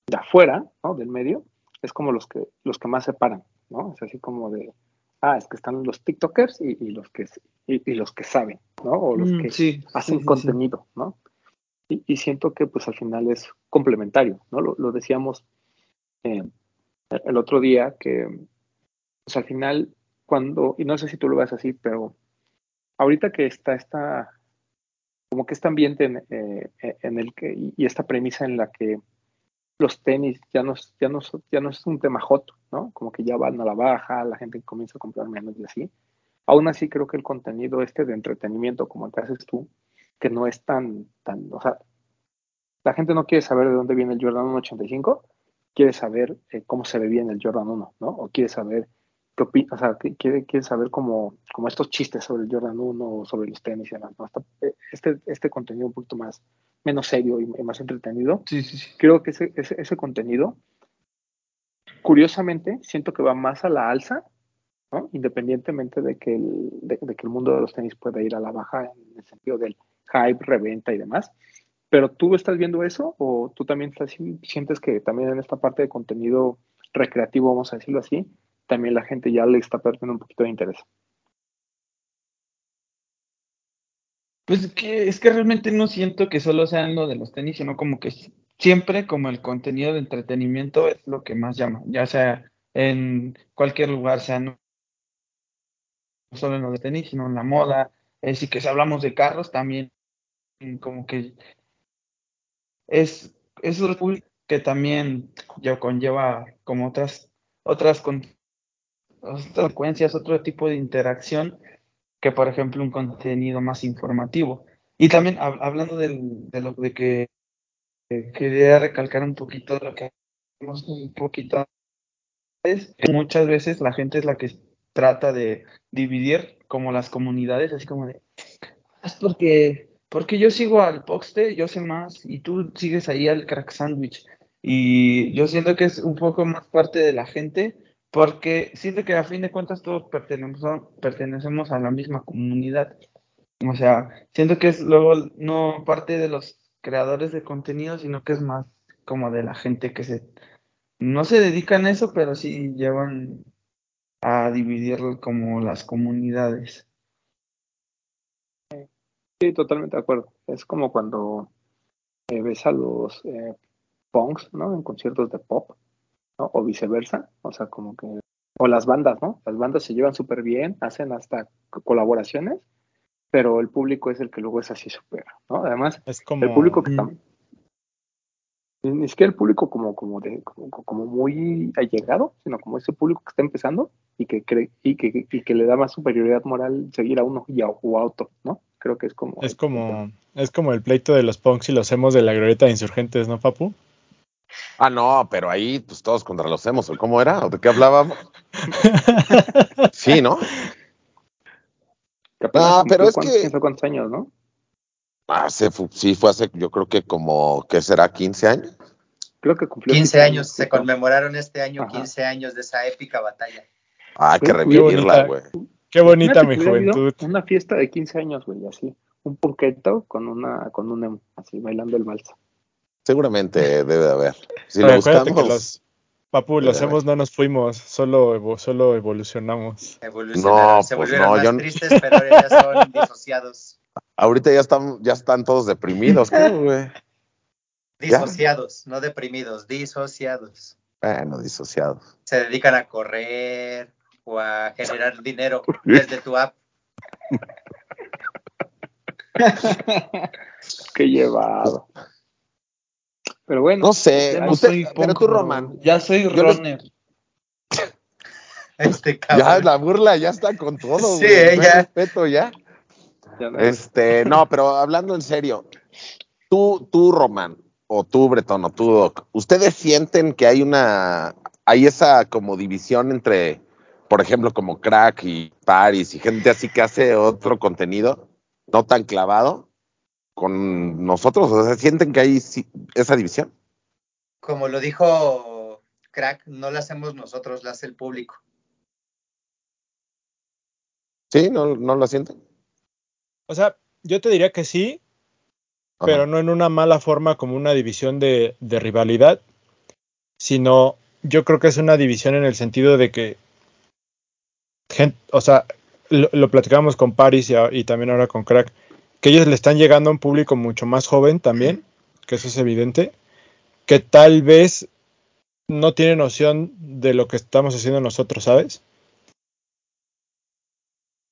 de afuera, ¿no? Del medio, es como los que, los que más separan, ¿no? Es así como de, ah, es que están los TikTokers y, y los que y, los que saben, ¿no? O los mm, que hacen contenido, ¿no? Y, siento que pues al final es complementario, ¿no? Lo, decíamos eh, el otro día que pues al final cuando, y no sé si tú lo ves así, pero ahorita que está esta como que este ambiente en, eh, en el que, y esta premisa en la que los tenis ya no, ya no, ya no es un tema hot, ¿no? Como que ya van a la baja, la gente comienza a comprar menos y así. Aún así creo que el contenido este de entretenimiento, como el que haces tú, que no es tan, tan, o sea, la gente no quiere saber de dónde viene el Jordan 185, quiere saber eh, cómo se ve bien el Jordan 1, ¿no? O quiere saber o sea, quiere, quiere saber como, como estos chistes sobre el Jordan 1 o sobre los tenis y demás, eh, Este, este contenido un poquito más, menos serio y, más entretenido. Sí, sí, sí. Creo que ese, ese, ese, contenido, curiosamente, siento que va más a la alza, ¿no? Independientemente de que, el, de, que el mundo de los tenis pueda ir a la baja en el sentido del hype, reventa y demás. Pero tú estás viendo eso o tú también estás, sientes que también en esta parte de contenido recreativo, vamos a decirlo así, también la gente ya le está perdiendo un poquito de interés. Pues es que, es que realmente no siento que solo sean lo de los tenis, sino como que siempre como el contenido de entretenimiento es lo que más llama, ya sea en cualquier lugar, sea no solo en lo de tenis, sino en la moda, es que si hablamos de carros también como que es, es un que también ya conlleva como otras otras otras frecuencias, otro tipo de interacción que, por ejemplo, un contenido más informativo. Y también hablando de lo de que quería recalcar un poquito lo que hemos un poquito es muchas veces la gente es la que trata de dividir como las comunidades, así como de es porque porque yo sigo al Poxte, yo sé más y tú sigues ahí al Crack Sandwich y yo siento que es un poco más parte de la gente porque siento que a fin de cuentas todos pertenecemos, pertenecemos a la misma comunidad. O sea, siento que es luego no parte de los creadores de contenido, sino que es más como de la gente que se no se dedican a eso, pero sí llevan a dividir como las comunidades. Sí, totalmente de acuerdo. Es como cuando eh, ves a los eh, punks, ¿no? En conciertos de pop, o viceversa, o sea, como que, o las bandas, ¿no? Las bandas se llevan súper bien, hacen hasta colaboraciones, pero el público es el que luego es así supera, ¿no? Además, es como, el público que también... Ni, ni siquiera el público como, como, de, como, como muy allegado, sino como ese público que está empezando y que cree y que, y que le da más superioridad moral seguir a uno y a, o a otro, ¿no? Creo que es como... Es como, es como el pleito de los punks y los hemos de la glorieta de insurgentes, ¿no, Papu? Ah, no, pero ahí pues todos contra los hemos, ¿o cómo era? ¿O de qué hablábamos? (laughs) Sí, ¿no? Ah, pero es que- años, ¿no? Hace, sí, fue hace, yo creo que como, ¿qué será? ¿15 años? Creo que cumplió 15 años, se conmemoraron este año Ajá. 15 años de esa épica batalla. Ah, hay que revivirla, güey. Qué bonita mi juventud. Una fiesta de 15 años, güey, así. Un ponqueto con una, con un emo, así bailando el vals. Seguramente debe de haber. Si Pero lo buscamos. que los, Papu, los hemos no nos fuimos, solo, evo- solo evolucionamos. Evolucionaron, No, se pues volvieron no, más yo- tristes, pero ya son (laughs) disociados. Ahorita ya están, ya están todos deprimidos, creo, (laughs) güey. Disociados, no deprimidos, disociados. Bueno, disociados. Se dedican a correr o a generar dinero desde tu app. (laughs) Qué llevado. Pero bueno, No sé, ya No usted- soy pero tú. Ya soy Yo les- runner. Este (laughs) Ya cabrón. la burla ya está con todo, Sí, güey. eh, No hay ya. respeto ya. Este, no, pero hablando en serio, tú, tú, Román, o tú, Bretón, o tú, Doc, ¿ustedes sienten que hay una, hay esa como división entre, por ejemplo, como Crack y Paris y gente así que hace otro contenido no tan clavado con nosotros? O sea, ¿sienten que hay esa división? Como lo dijo Crack, no la hacemos nosotros, la hace el público. ¿Sí? ¿No, no lo sienten? O sea, yo te diría que sí, Ajá. pero no en una mala forma como una división de, de rivalidad, sino yo creo que es una división en el sentido de que, o sea, lo, lo platicamos con Paris y, y también ahora con Crack, que ellos le están llegando a un público mucho más joven también, que eso es evidente, que tal vez no tiene noción de lo que estamos haciendo nosotros, ¿sabes?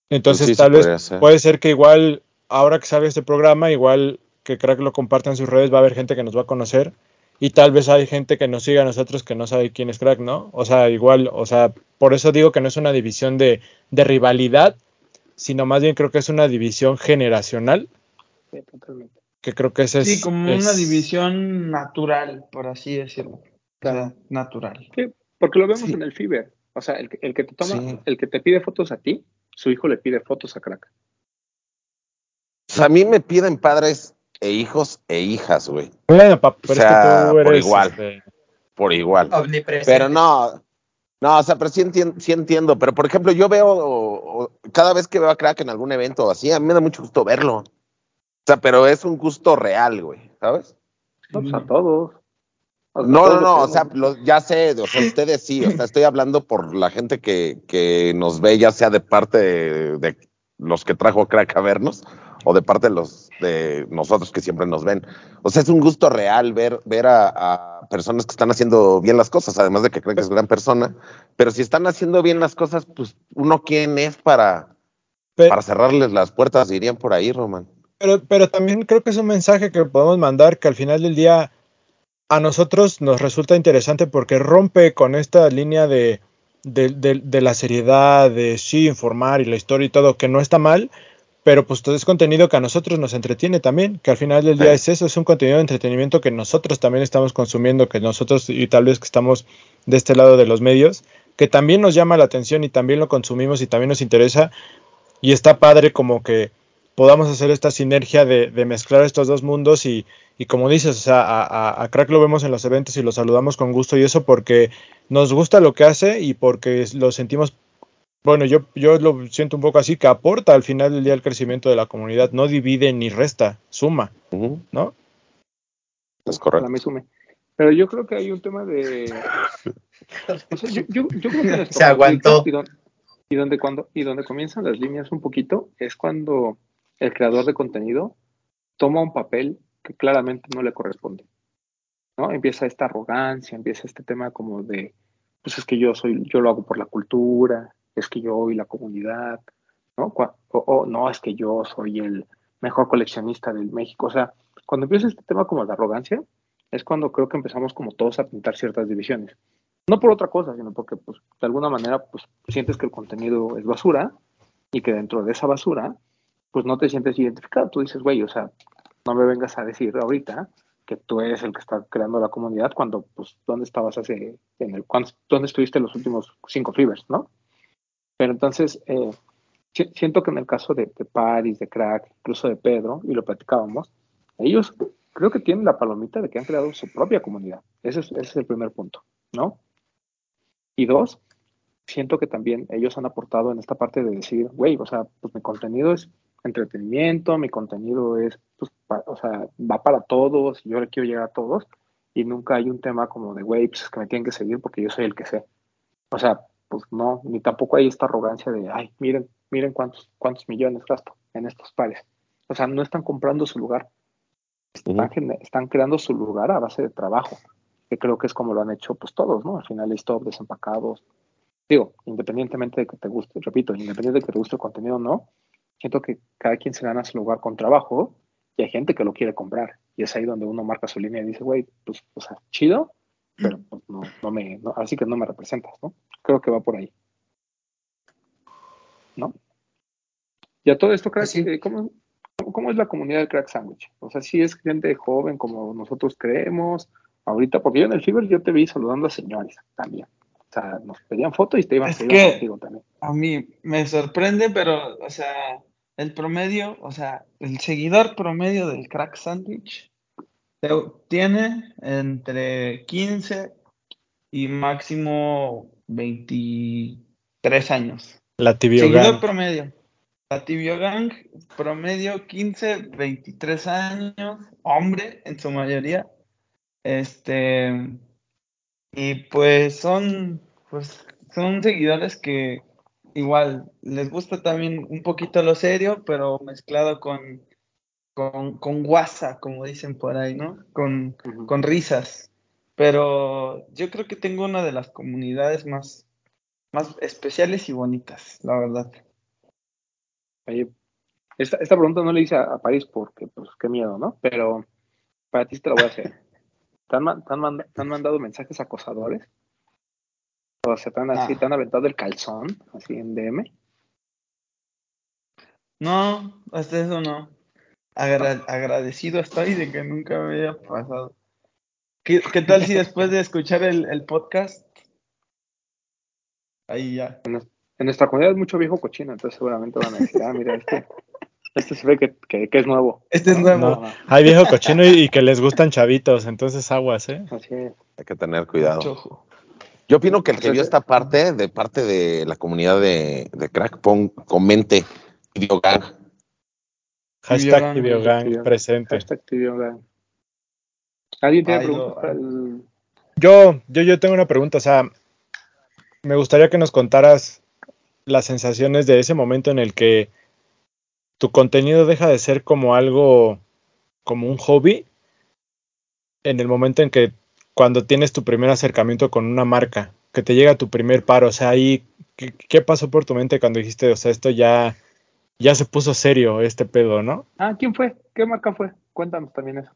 Entonces Pues sí, tal vez hacer. puede ser que igual ahora que salga este programa, igual que Crack lo comparta en sus redes, va a haber gente que nos va a conocer y tal vez hay gente que nos siga a nosotros que no sabe quién es Crack, ¿no? O sea, igual, o sea, por eso digo que no es una división de, de rivalidad, sino más bien creo que es una división generacional, Sí, totalmente. que creo que ese es... Sí, como es- una división natural, por así decirlo. Claro. natural. Sí, porque lo vemos Sí. en el Fiber. O sea, el, que- el que te toma, Sí. el que te pide fotos a ti, su hijo le pide fotos a Crack. O sea, a mí me piden padres e hijos e hijas, güey, Bueno, pap, pero O sea, es que tú por eres... igual. este, por igual. Omnipresente. Pero no, no, o sea, pero sí entiendo, sí entiendo. Pero por ejemplo, yo veo, o- o cada vez que veo a Crack en algún evento o así, a mí me da mucho gusto verlo. O sea, pero es un gusto real, güey, ¿sabes? Pues a todos. No, no, no, o sea, que- lo- ya sé, o sea, ustedes sí, o sea, estoy hablando por la gente que, que nos ve, ya sea de parte de, de los que trajo Crack a vernos, o de parte de los de nosotros que siempre nos ven. O sea, es un gusto real ver, ver a, a personas que están haciendo bien las cosas, además de que Crack es gran persona, pero si están haciendo bien las cosas, pues uno quién es para, para cerrarles las puertas, dirían por ahí, Roman. Pero, pero también creo que es un mensaje que podemos mandar que al final del día a nosotros nos resulta interesante porque rompe con esta línea de, de, de- de la seriedad, de sí informar y la historia y todo, que no está mal, pero pues todo es contenido que a nosotros nos entretiene también, que al final del día es eso, es un contenido de entretenimiento que nosotros también estamos consumiendo, que nosotros y tal vez que estamos de este lado de los medios, que también nos llama la atención y también lo consumimos y también nos interesa y está padre como que podamos hacer esta sinergia de, de mezclar estos dos mundos y, y como dices, o sea, a, a- a Crack lo vemos en los eventos y lo saludamos con gusto y eso porque nos gusta lo que hace y porque lo sentimos, bueno, yo, yo lo siento un poco así, que aporta al final del día el crecimiento de la comunidad, no divide ni resta, suma, ¿no? Es correcto. me sume. Pero yo creo que hay un tema de. O sea, yo, yo, yo creo que (laughs) las Se aguantó. Y donde, y donde cuando y donde comienzan las líneas un poquito es cuando el creador de contenido toma un papel que claramente no le corresponde. ¿No? Empieza esta arrogancia, empieza este tema como de, pues es que yo soy, yo lo hago por la cultura, es que yo y la comunidad, ¿no? O, o no, es que yo soy el mejor coleccionista del México. O sea, cuando empieza este tema como de arrogancia, es cuando creo que empezamos como todos a pintar ciertas divisiones. No por otra cosa, sino porque pues, de alguna manera pues, sientes que el contenido es basura y que dentro de esa basura pues no te sientes identificado. Tú dices, güey, o sea, no me vengas a decir ahorita que tú eres el que está creando la comunidad cuando, pues, ¿dónde estabas hace, en el, dónde estuviste los últimos cinco fibers, no? Pero entonces, eh, siento que en el caso de, de, Paris, de Crack, incluso de Pedro, y lo platicábamos, ellos creo que tienen la palomita de que han creado su propia comunidad. Ese es, ese es el primer punto, ¿no? Y dos, siento que también ellos han aportado en esta parte de decir, güey, o sea, pues mi contenido es entretenimiento, mi contenido es, pues, o sea, va para todos, yo le quiero llegar a todos, y nunca hay un tema como de, güey, pues que me tienen que seguir porque yo soy el que sé. O sea, pues no, ni tampoco hay esta arrogancia de, ay, miren, miren cuántos, cuántos millones gasto en estos pares. O sea, no están comprando su lugar, están, están creando su lugar a base de trabajo, que creo que es como lo han hecho pues todos, ¿no? Al final, stop, desempacados. Digo, independientemente de que te guste, repito, independientemente de que te guste el contenido o no, siento que cada quien se gana su lugar con trabajo y hay gente que lo quiere comprar. Y es ahí donde uno marca su línea y dice, güey, pues, o sea, chido, pero pues, no, no me, así que no me representas, ¿no? Creo que va por ahí. ¿No? Y a todo esto, crack, sí. ¿cómo, ¿cómo, es la comunidad del Crack Sandwich? O sea, si es gente joven como nosotros creemos, ahorita, porque yo en el Fiber yo te vi saludando a señores también. O sea, nos pedían fotos y te iban, es iban que contigo también. A mí me sorprende, pero, o sea, el promedio, o sea, el seguidor promedio del Crack Sandwich tiene entre 15 y máximo 23 años. La tibio Seguidor gang. promedio. La tibio gang, promedio 15, 23 años, hombre en su mayoría. Este, y pues son, pues son seguidores que igual les gusta también un poquito lo serio, pero mezclado con, con, con guasa, como dicen por ahí, ¿no? Con, con risas. Pero yo creo que tengo una de las comunidades más, más especiales y bonitas, la verdad. Oye, esta, esta pregunta no le hice a, a París porque, pues, qué miedo, ¿no? Pero para ti te la voy a hacer. (laughs) ¿Te han, te han manda- te han mandado mensajes acosadores? O sea, te han, así, Ah. te han aventado el calzón, así en DM. No, hasta eso no. Agra- agradecido estoy de que nunca me haya pasado. ¿Qué, qué tal si después de escuchar el, el podcast? Ahí ya. En, en nuestra comunidad hay mucho viejo cochino, entonces seguramente van a decir, ah, mira, este, este se ve que, que, que es nuevo. Este es nuevo. No, Hay viejo cochino y, y que les gustan chavitos, entonces aguas, ¿eh? así es. Hay que tener cuidado. Yo opino que el que vio esta parte, de parte de la comunidad de, de Crack, pon, comente Videogang. Hashtag Tibio tibio gang. gang presente. Hashtag tibio gang. ¿Alguien tiene preguntas lo- para el... Yo, yo, yo tengo una pregunta, o sea, me gustaría que nos contaras las sensaciones de ese momento en el que tu contenido deja de ser como algo, como un hobby, en el momento en que cuando tienes tu primer acercamiento con una marca, que te llega tu primer paro, o sea, ahí, ¿qué, qué pasó por tu mente cuando dijiste, o sea, esto ya, ya se puso serio este pedo, ¿no? Ah, ¿quién fue? ¿Qué marca fue? Cuéntanos también eso.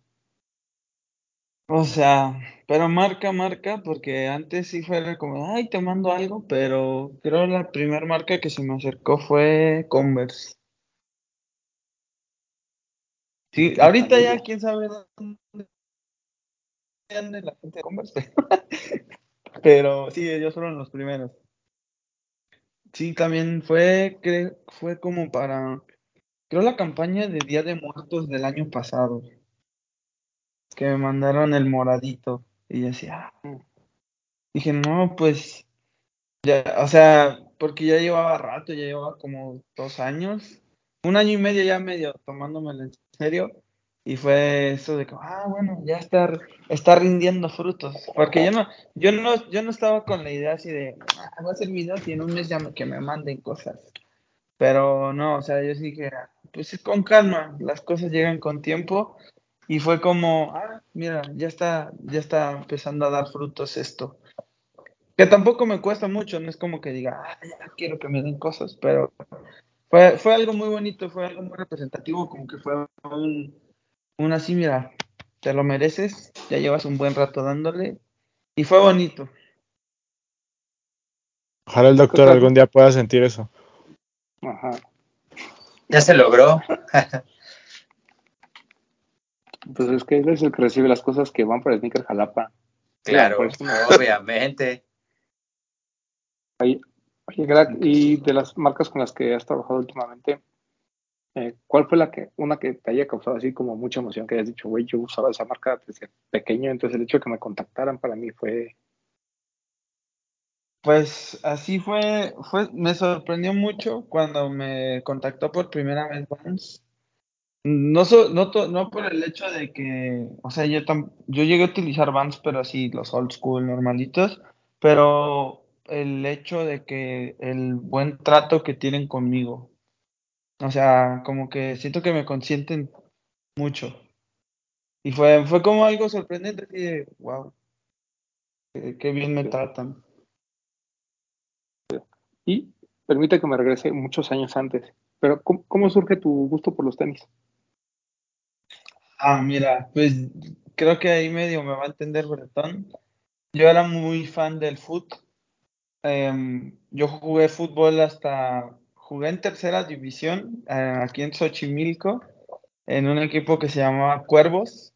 O sea, pero marca, marca, porque antes sí fue como, ay, te mando algo, pero creo la primera marca que se me acercó fue Converse. Sí, ahorita ya quién sabe dónde ande la gente de Converse, (laughs) pero sí, ellos fueron los primeros. Sí, también fue, cre- fue como para, creo la campaña de Día de Muertos del año pasado, que me mandaron el moradito, y yo decía, ah. dije, no, pues, ya, o sea, porque ya llevaba rato, ya llevaba como dos años, un año y medio ya medio tomándomelo en serio, y fue eso de que, ah, bueno, ya está, está rindiendo frutos, porque yo no, yo no, yo no estaba con la idea así de, ah, voy a hacer videos y en un mes ya me- que me manden cosas, pero no, o sea, yo sí dije, "Ah, pues es con calma, las cosas llegan con tiempo, y fue como, ah, mira, ya está, ya está empezando a dar frutos esto. Que tampoco me cuesta mucho, no es como que diga, ah, ya quiero que me den cosas, pero fue, fue algo muy bonito, fue algo muy representativo, como que fue un, un así, mira, te lo mereces, ya llevas un buen rato dándole y fue bonito. Ojalá el doctor algún día pueda sentir eso. Ajá. Ya se logró. (laughs) Pues es que él es el que recibe las cosas que van para Sneaker Jalapa. Claro, Pues, obviamente. Oye, crack, y de las marcas con las que has trabajado últimamente, eh, ¿cuál fue la que, una que te haya causado así como mucha emoción? Que hayas dicho, güey, yo usaba esa marca desde pequeño, entonces el hecho de que me contactaran para mí fue. Pues así fue, fue, me sorprendió mucho cuando me contactó por primera vez Vans. No, so- no, to- no por el hecho de que, o sea, yo, tam- yo llegué a utilizar Vans, pero así los old school normalitos, pero el hecho de que el buen trato que tienen conmigo, o sea, como que siento que me consienten mucho. Y fue, fue como algo sorprendente, de, wow, qué, bien me tratan. Y permite que me regrese muchos años antes. Pero, ¿cómo, cómo surge tu gusto por los tenis? Ah, mira, pues creo que ahí medio me va a entender Bretón. Yo era muy fan del fútbol. Em, yo jugué fútbol hasta, jugué en tercera división, eh, aquí en Xochimilco, en un equipo que se llamaba Cuervos.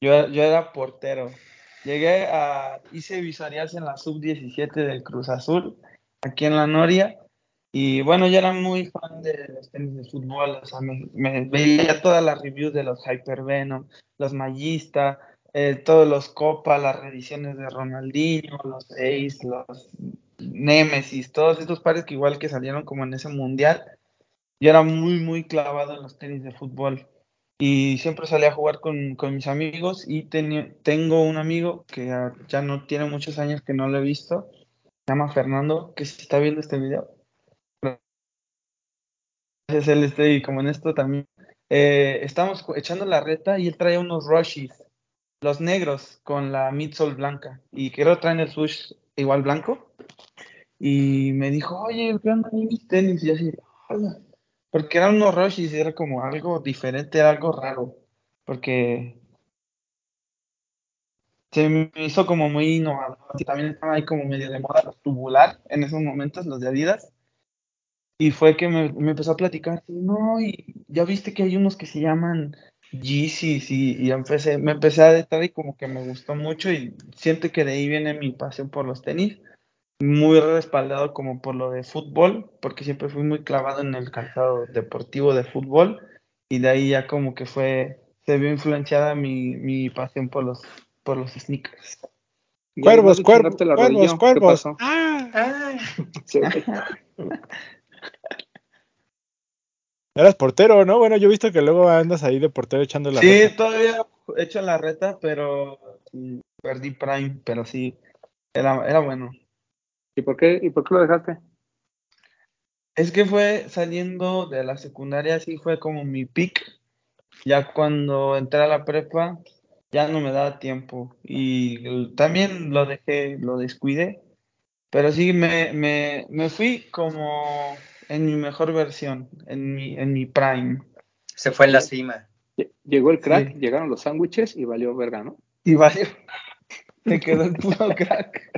Yo, yo era portero. Llegué a, hice visorias en la sub-17 del Cruz Azul, aquí en la Noria. Y bueno, yo era muy fan de los tenis de fútbol, o sea, me, me veía todas las reviews de los Hypervenom, los Magista, eh, todos los Copa, las reediciones de Ronaldinho, los Ace, los Nemesis, todos estos pares que igual que salieron como en ese mundial. Yo era muy, muy clavado en los tenis de fútbol y siempre salía a jugar con, con mis amigos y tengo un amigo que ya, no tiene muchos años que no lo he visto, se llama Fernando, que si está viendo este video. Gracias, él estoy como en esto también. Eh, estábamos co- echando la reta y él traía unos Rushies, los negros con la midsole blanca y quiero traer el swoosh igual blanco y me dijo, oye, ¿qué onda ahí mis tenis? Y así, porque eran unos Rushies y era como algo diferente, era algo raro, porque se me hizo como muy innovador y también estaba ahí como medio de moda los tubular en esos momentos, los de Adidas. Y fue que me, me empezó a platicar, no, y ya viste que hay unos que se llaman Yeezys y, y empecé, me empecé a detallar y como que me gustó mucho y siento que de ahí viene mi pasión por los tenis, muy respaldado como por lo de fútbol, porque siempre fui muy clavado en el calzado deportivo de fútbol y de ahí ya como que fue, se vio influenciada mi, mi pasión por los, por los sneakers. Cuervos, cuervos, cuervos, rodilla, ¿qué cuervos. Ah, Sí, (laughs) eras portero, ¿no? Bueno, yo he visto que luego andas ahí de portero echando la Sí, reta. todavía he hecho la reta, pero sí, perdí Prime, pero sí, era, era bueno. ¿Y por qué, y por qué lo dejaste? Es que fue saliendo de la secundaria, sí fue como mi pick. Ya cuando entré a la prepa, ya no me daba tiempo. Y también lo dejé, lo descuidé. Pero sí, me, me, me fui como en mi mejor versión, en mi, en mi prime. Se fue en la cima. Lle- Llegó el crack, Sí. llegaron los sándwiches y valió verga, ¿no? Y vaya, (laughs) se quedó el puro crack.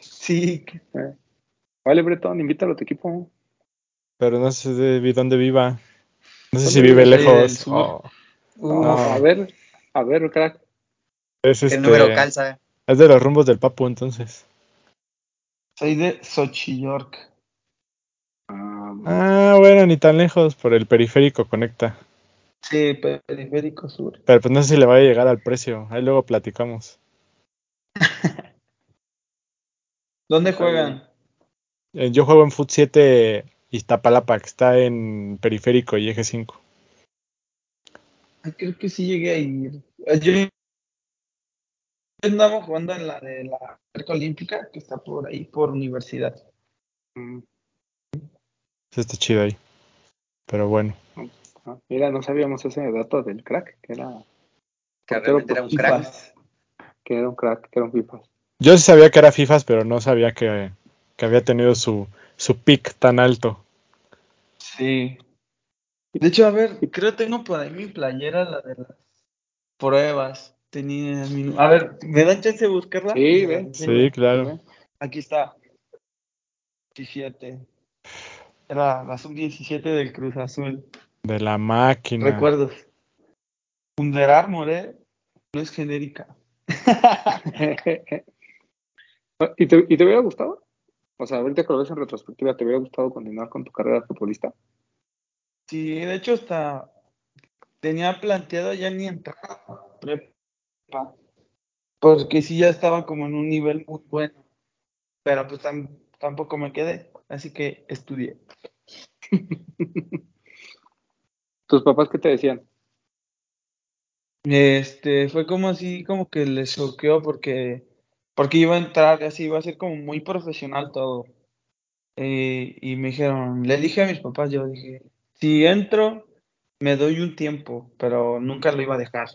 Sí, Vale, Bretón, invítalo a tu equipo. Pero no sé de dónde viva. No sé ¿Dónde si vive lejos. Oh, Uh, No, a ver, a ver, crack. es ¿Qué este. número calza? Es de los rumbos del Papu, entonces. soy de Xochillork. Ah, Ah, bueno, ni tan lejos, por el periférico conecta. Sí, periférico sur. Pero pues no sé si le vaya a llegar al precio. Ahí luego platicamos. ¿Dónde juegan? Eh, Yo juego en Foot 7 Iztapalapa, que está en periférico y eje 5. Ay, creo que sí llegué a ir. Eh, Yo andaba jugando en la de la Cerca Olímpica, que está por ahí, por universidad. mm, Está chido ahí. Pero bueno. ah, mira, no sabíamos ese dato del crack, que era, Que era un crack. Fifas. que era un crack, que era un FIFA. Yo sí sabía que era FIFAs, pero no sabía que, que había tenido su, su pick tan alto. Sí. De hecho, a ver, creo que tengo por ahí mi playera, la de las pruebas. Tenía mi... A ver, ¿me dan chance de buscarla? Sí, ve. Sí, claro. Aquí está. 17. Era la sub-17 del Cruz Azul. De la máquina. Recuerdos. Under Armour, ¿eh? No es genérica. (laughs) ¿Y, te, ¿Y te hubiera gustado? O sea, ahorita que lo ves en retrospectiva, ¿te hubiera gustado continuar con tu carrera futbolista? Sí, de hecho hasta tenía planteado ya ni entrar a prepa, porque sí ya estaba como en un nivel muy bueno, pero pues tam- tampoco me quedé, así que estudié. (laughs) ¿Tus papás qué te decían? Este, fue como así, como que les choqueó porque, porque iba a entrar, así iba a ser como muy profesional todo. Eh, y me dijeron, le dije a mis papás, yo dije, si entro, me doy un tiempo, pero nunca lo iba a dejar.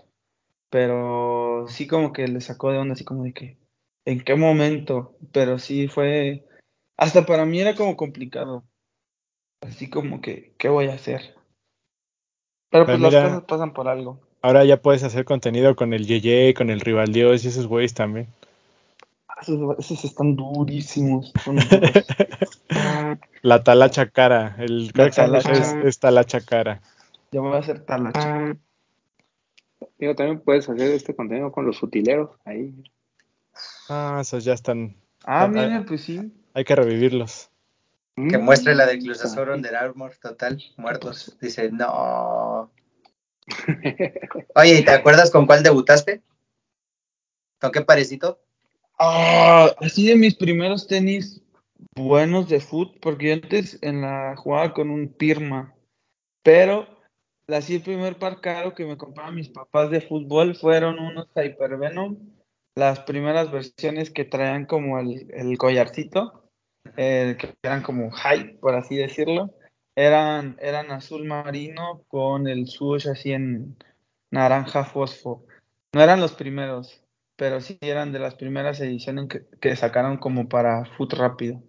Pero sí como que le sacó de onda, así como de que, ¿en qué momento? Pero sí fue, hasta para mí era como complicado. Así como que, ¿qué voy a hacer? Pero Pues pues las cosas pasan por algo. Ahora ya puedes hacer contenido con el Yeye, con el Rival Dios y esos güeyes también. Esos, esos están durísimos. son (laughs) duros. La talacha cara. El talacha. es, es talacha cara. Ya me voy a hacer talacha. Digo, también puedes hacer este contenido con los utileros. Ahí. Ah, esos ya están. Ah, Ah, mira, pues sí. Hay que revivirlos. Que Mm, muestre la de Cruz está. Azul Under Armour, total, muertos. Dice, no. (laughs) Oye, ¿y te acuerdas con cuál debutaste? ¿Con qué parecito? Ah, así de mis primeros tenis buenos de foot, porque yo antes en la jugaba con un Pirma, pero así el primer par caro que me compraron mis papás de fútbol fueron unos Hypervenom, las primeras versiones que traían como el, el collarcito, eh, que eran como high, por así decirlo, eran, eran azul marino con el swoosh así en naranja fosfo. No eran los primeros, pero sí eran de las primeras ediciones que, que sacaron como para foot rápido.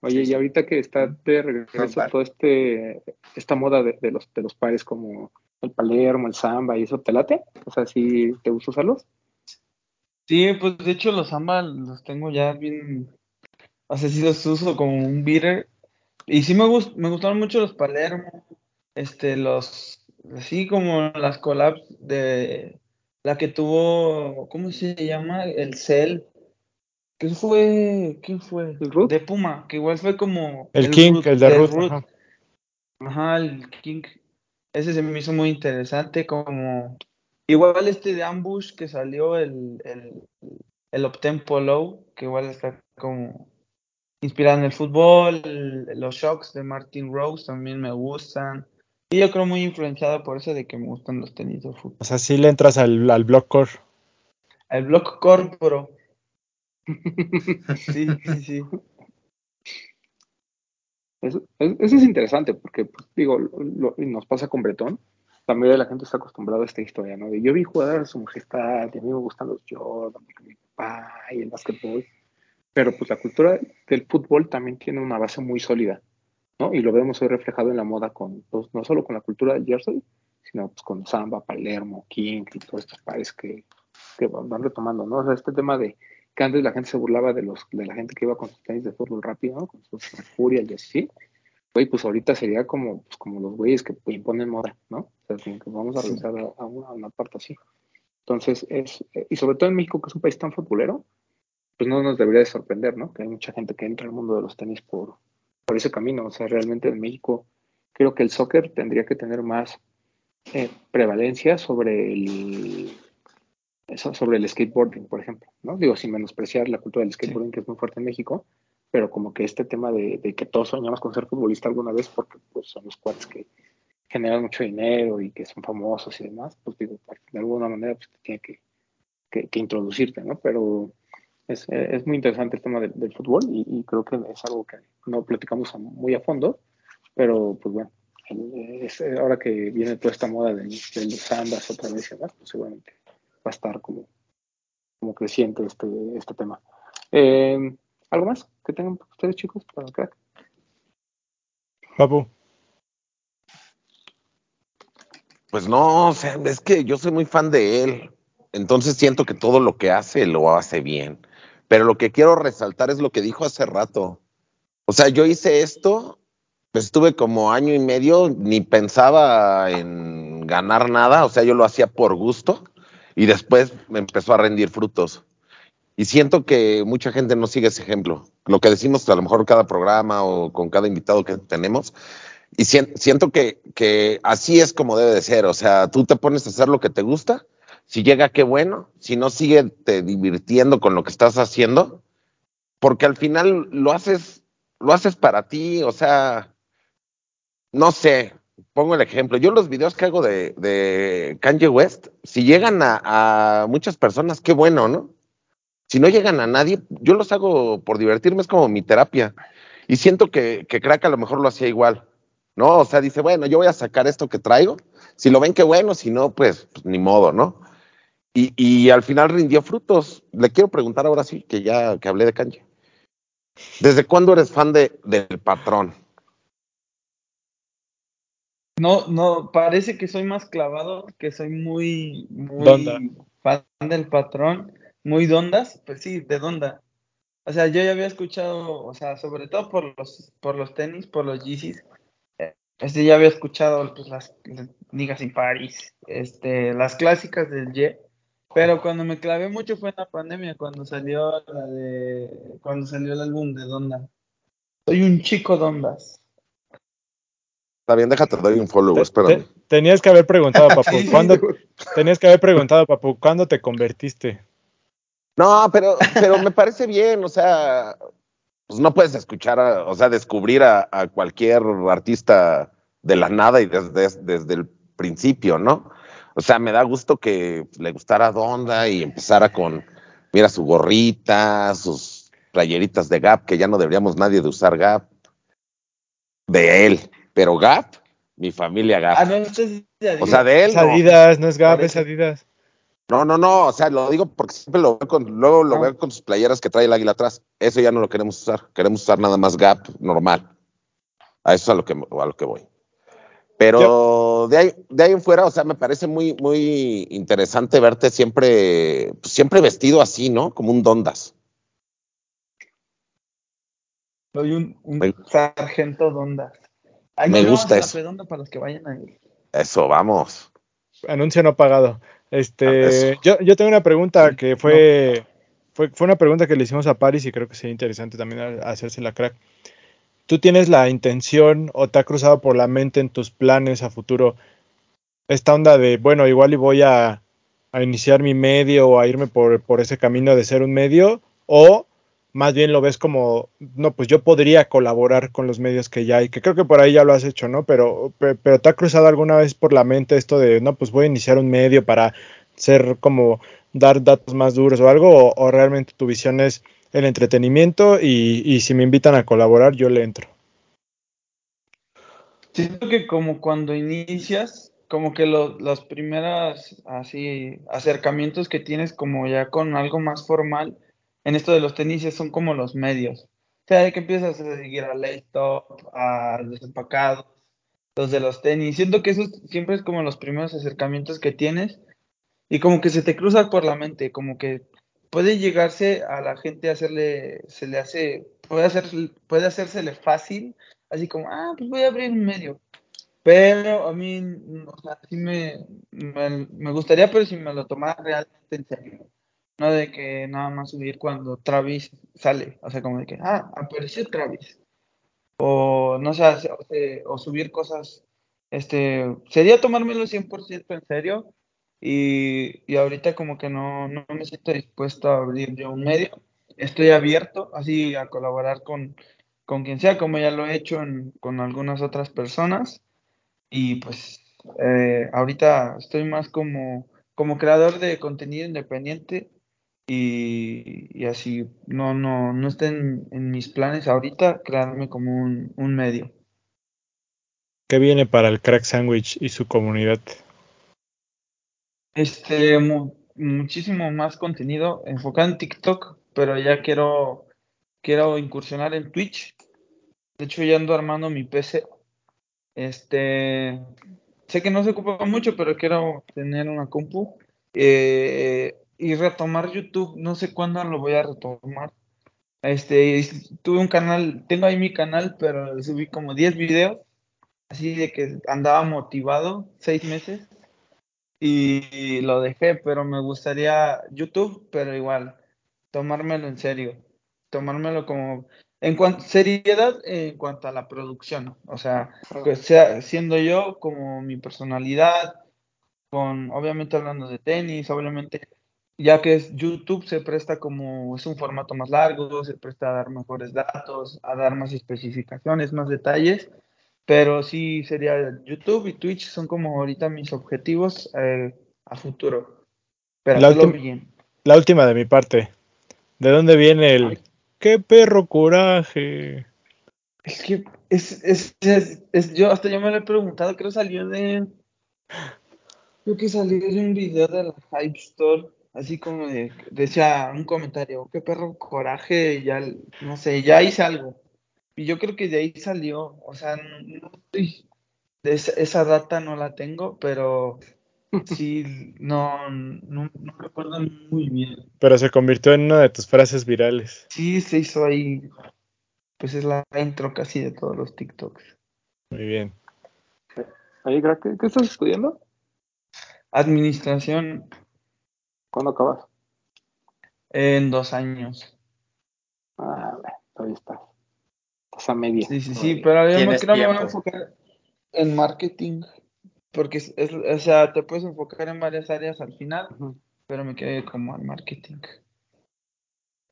Oye, y ahorita que está de regreso todo este esta moda de, de los de los pares como el Palermo, el Samba y eso, ¿te late? O sea, ¿sí te gusta usarlos? Sí, pues de hecho los Samba los tengo ya bien, o sea, sí los uso como un beater. Y sí me gust, me gustaron mucho los Palermo, este, los, así como las collabs de la que tuvo, ¿cómo se llama? El Cell. ¿Qué fue? ¿Quién fue? ¿El Root? De Puma, que igual fue como El King, Root, el de. Root. ajá. Ajá, el King. Ese se me hizo muy interesante, como igual este de Ambush que salió el, el, el Optempo Low, que igual está como inspirado en el fútbol, los shocks de Martin Rose también me gustan. Y yo creo muy influenciado por eso de que me gustan los tenis de fútbol. O sea, sí le entras al, al block core. El Block Core Pro. (laughs) Sí, sí, sí. Eso, es- eso es interesante porque, pues, digo, lo- lo- y nos pasa con Bretón. La mayoría de la gente está acostumbrada a esta historia, ¿no? De yo vi jugar a su majestad y a mí me gustan los Jordan, mi papá y el básquetbol. Pero pues la cultura del fútbol también tiene una base muy sólida, ¿no? Y lo vemos hoy reflejado en la moda con, pues, no solo con la cultura del jersey, sino pues con Samba, Palermo, King y todos estos pares que, que van retomando, ¿no? O sea, este tema de que antes la gente se burlaba de los de la gente que iba con sus tenis de fútbol rápido, ¿no? Con sus Mercuria y así. Güey, pues ahorita sería como, pues, como los güeyes que imponen moda, ¿no? O sea, como que vamos a Sí. regresar a, a una, a una parte así. Entonces, es, eh, y sobre todo en México, que es un país tan futbolero, pues no nos debería de sorprender, ¿no? Que hay mucha gente que entra al mundo de los tenis por, por ese camino. O sea, realmente en México creo que el soccer tendría que tener más eh, prevalencia sobre el so- sobre el skateboarding, por ejemplo, ¿no? Digo, sin menospreciar la cultura del skateboarding que es muy fuerte en México, pero como que este tema de, de que todos soñamos con ser futbolista alguna vez porque pues son los cuates que generan mucho dinero y que son famosos y demás, pues digo, de alguna manera pues te tiene que, que, que introducirte, ¿no? Pero es, eh, es muy interesante el tema del, del fútbol y, y creo que es algo que no platicamos a- muy a fondo, pero pues bueno, es- eh, ahora que viene toda esta moda del, de los otra vez y demás, pues seguramente va a estar como, como creciente este, este tema. Eh, ¿Algo más que tengan ustedes chicos para crack? Papu. Pues no, o sea, es que yo soy muy fan de él. Entonces siento que todo lo que hace lo hace bien. Pero lo que quiero resaltar es lo que dijo hace rato. O sea, yo hice esto, pues estuve como año y medio, ni pensaba en ganar nada, o sea, yo lo hacía por gusto y después me empezó a rendir frutos. Y siento que mucha gente no sigue ese ejemplo. Lo que decimos a lo mejor cada programa o con cada invitado que tenemos. Y siento que, que así es como debe de ser. O sea, tú te pones a hacer lo que te gusta. Si llega, qué bueno. Si no, sigue te divirtiendo con lo que estás haciendo. Porque al final lo haces, lo haces para ti. O sea, no sé, pongo el ejemplo. Yo los videos que hago de, Kanye West, si llegan a, a muchas personas, qué bueno, ¿no? Si no llegan a nadie, yo los hago por divertirme, es como mi terapia. Y siento que, que Crack a lo mejor lo hacía igual, ¿no? O sea, dice, bueno, yo voy a sacar esto que traigo. Si lo ven, qué bueno, si no, pues, pues ni modo, ¿no? Y, y, al final rindió frutos. Le quiero preguntar ahora sí, que ya que hablé de Kanye. ¿Desde cuándo eres fan de, del patrón? No, no, parece que soy más clavado, que soy muy, muy Donda. fan del patrón muy dondas, pues sí, de donda. O sea, yo ya había escuchado, o sea, sobre todo por los, por los tenis, por los Yeezys, eh, este ya había escuchado pues, las, las Niggas in Paris, este, las clásicas del Ye, pero cuando me clavé mucho fue en la pandemia, cuando salió la de, cuando salió el álbum de Donda. Soy un chico dondas. Está bien, déjate, doy un follow, Te- espérame. te- tenías que haber preguntado, (laughs) papu, ¿cuándo, tenías que haber preguntado, papu, ¿cuándo te convertiste? No, pero, pero me parece bien, o sea, pues no puedes escuchar, a- o sea, descubrir a, a cualquier artista de la nada y desde, desde el principio, ¿no? O sea, me da gusto que le gustara Donda y empezara con, mira, su gorrita, sus playeritas de Gap, que ya no deberíamos nadie de usar Gap, de él, pero Gap, mi familia Gap. Ah, no, entonces ya o sea, de él, Es no. Adidas, no es Gap, es. Adidas. No, no, no, o sea, lo digo porque siempre lo veo con, luego lo Ah. veo con sus playeras que trae el águila atrás. Eso ya no lo queremos usar, queremos usar nada más Gap normal. A eso es a lo que, a lo que voy. Pero de ahí, de ahí en fuera, o sea, me parece muy, muy interesante verte siempre, pues, siempre vestido así, ¿no? Como un dondas. soy un, un Me- sargento dondas. Ahí Me gusta la eso. para los que vayan a ir. Eso, vamos. Anuncio no pagado. Este, Eso. yo, yo tengo una pregunta que fue, fue, fue una pregunta que le hicimos a Paris y creo que sería interesante también a- hacérsela crack. ¿Tú tienes la intención o te ha cruzado por la mente en tus planes a futuro esta onda de, bueno, igual y voy a, iniciar mi medio o a irme por, por ese camino de ser un medio? ¿O más bien lo ves como, no, pues yo podría colaborar con los medios que ya hay, que creo que por ahí ya lo has hecho, ¿no? Pero, pe- pero ¿te ha cruzado alguna vez por la mente esto de, no, pues voy a iniciar un medio para ser como dar datos más duros o algo? ¿O, o realmente tu visión es el entretenimiento y, y si me invitan a colaborar, yo le entro? Siento que como cuando inicias, como que lo- los primeros así acercamientos que tienes como ya con algo más formal en esto de los tenis son como los medios. O sea, de que empiezas a seguir a Laytop, a Desempacados, los de los tenis. Siento que eso siempre es como los primeros acercamientos que tienes y como que se te cruza por la mente, como que puede llegarse a la gente a hacerle, se le hace, puede hacer, puede hacérsele fácil, así como, ah, pues voy a abrir un medio. Pero a mí, o sea, sí me, me, me gustaría, pero si me lo tomara realmente en serio. No de que nada más subir cuando Travis sale, o sea, como de que, ah, apareció Travis. O no sé, o, sea, o subir cosas, este, sería tomármelo 100% en serio. Y, y ahorita como que no, no me siento dispuesto a abrir yo un medio. Estoy abierto así a colaborar con, con quien sea, como ya lo he hecho en- con algunas otras personas. Y pues eh, ahorita estoy más como, como creador de contenido independiente y, así no, no, no está en, en mis planes ahorita crearme como un, un medio. ¿Qué viene para el Crack Sandwich y su comunidad? Este, mu- muchísimo más contenido enfocado en TikTok, pero ya quiero, quiero incursionar en Twitch. De hecho, ya ando armando mi PC. Este, sé que no se ocupa mucho, pero quiero tener una compu eh, y retomar YouTube. No sé cuándo lo voy a retomar. Este, tuve un canal, tengo ahí mi canal, pero subí como 10 videos, así de que andaba motivado, seis meses, y lo dejé, pero me gustaría YouTube, pero igual, tomármelo en serio, tomármelo como en cuanto seriedad en cuanto a la producción, o sea, que sea siendo yo como mi personalidad, con obviamente hablando de tenis, obviamente ya que es YouTube se presta como es un formato más largo, se presta a dar mejores datos, a dar más especificaciones, más detalles, pero sí sería YouTube y Twitch son como ahorita mis objetivos eh, a futuro. Pero La bien. La última de mi parte. ¿De dónde viene el qué perro coraje? Es que es, es, es, es- yo hasta yo me lo he preguntado, creo salió de creo que salió de un video de la Hype Store, así como de, decía un comentario, qué perro coraje, ya no sé, ya hice algo. Y yo creo que de ahí salió, o sea, no, estoy- esa, esa data no la tengo, pero (laughs) sí, no, no, no recuerdo muy bien. Pero se convirtió en una de tus frases virales. Sí, se hizo ahí, pues es la intro casi de todos los TikToks. Muy bien. Crack, ¿qué, qué estás estudiando? Administración ¿Cuándo acabas? en dos años. Ah, bueno, todavía estás. A media. Sí, sí, sí, pero yo creo me voy a enfocar en marketing, porque es, es- o sea, te puedes enfocar en varias áreas al final, pero me quedé como al marketing.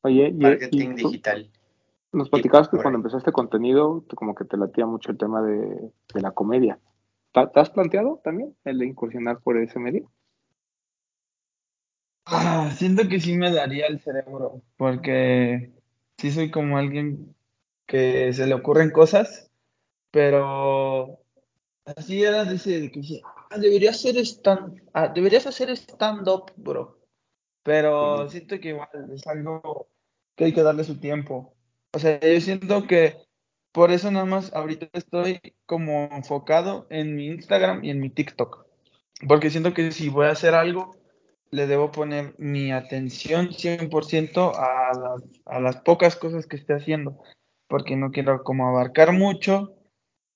Oye, y- Marketing y digital. nos platicabas que cuando empezaste contenido, como que te latía mucho el tema de, de la comedia. ¿Te te has planteado también el de incursionar por ese medio? Ah, siento que sí me daría el cerebro, porque sí soy como alguien que se le ocurren cosas, pero así era de que dice, "Ah, deberías hacer stand, ah, deberías hacer stand-up, bro. Pero siento que igual es algo que hay que darle su tiempo. O sea, yo siento que por eso nada más ahorita estoy como enfocado en mi Instagram y en mi TikTok. Porque siento que si voy a hacer algo, le debo poner mi atención 100% a las, a las pocas cosas que esté haciendo. Porque no quiero como abarcar mucho,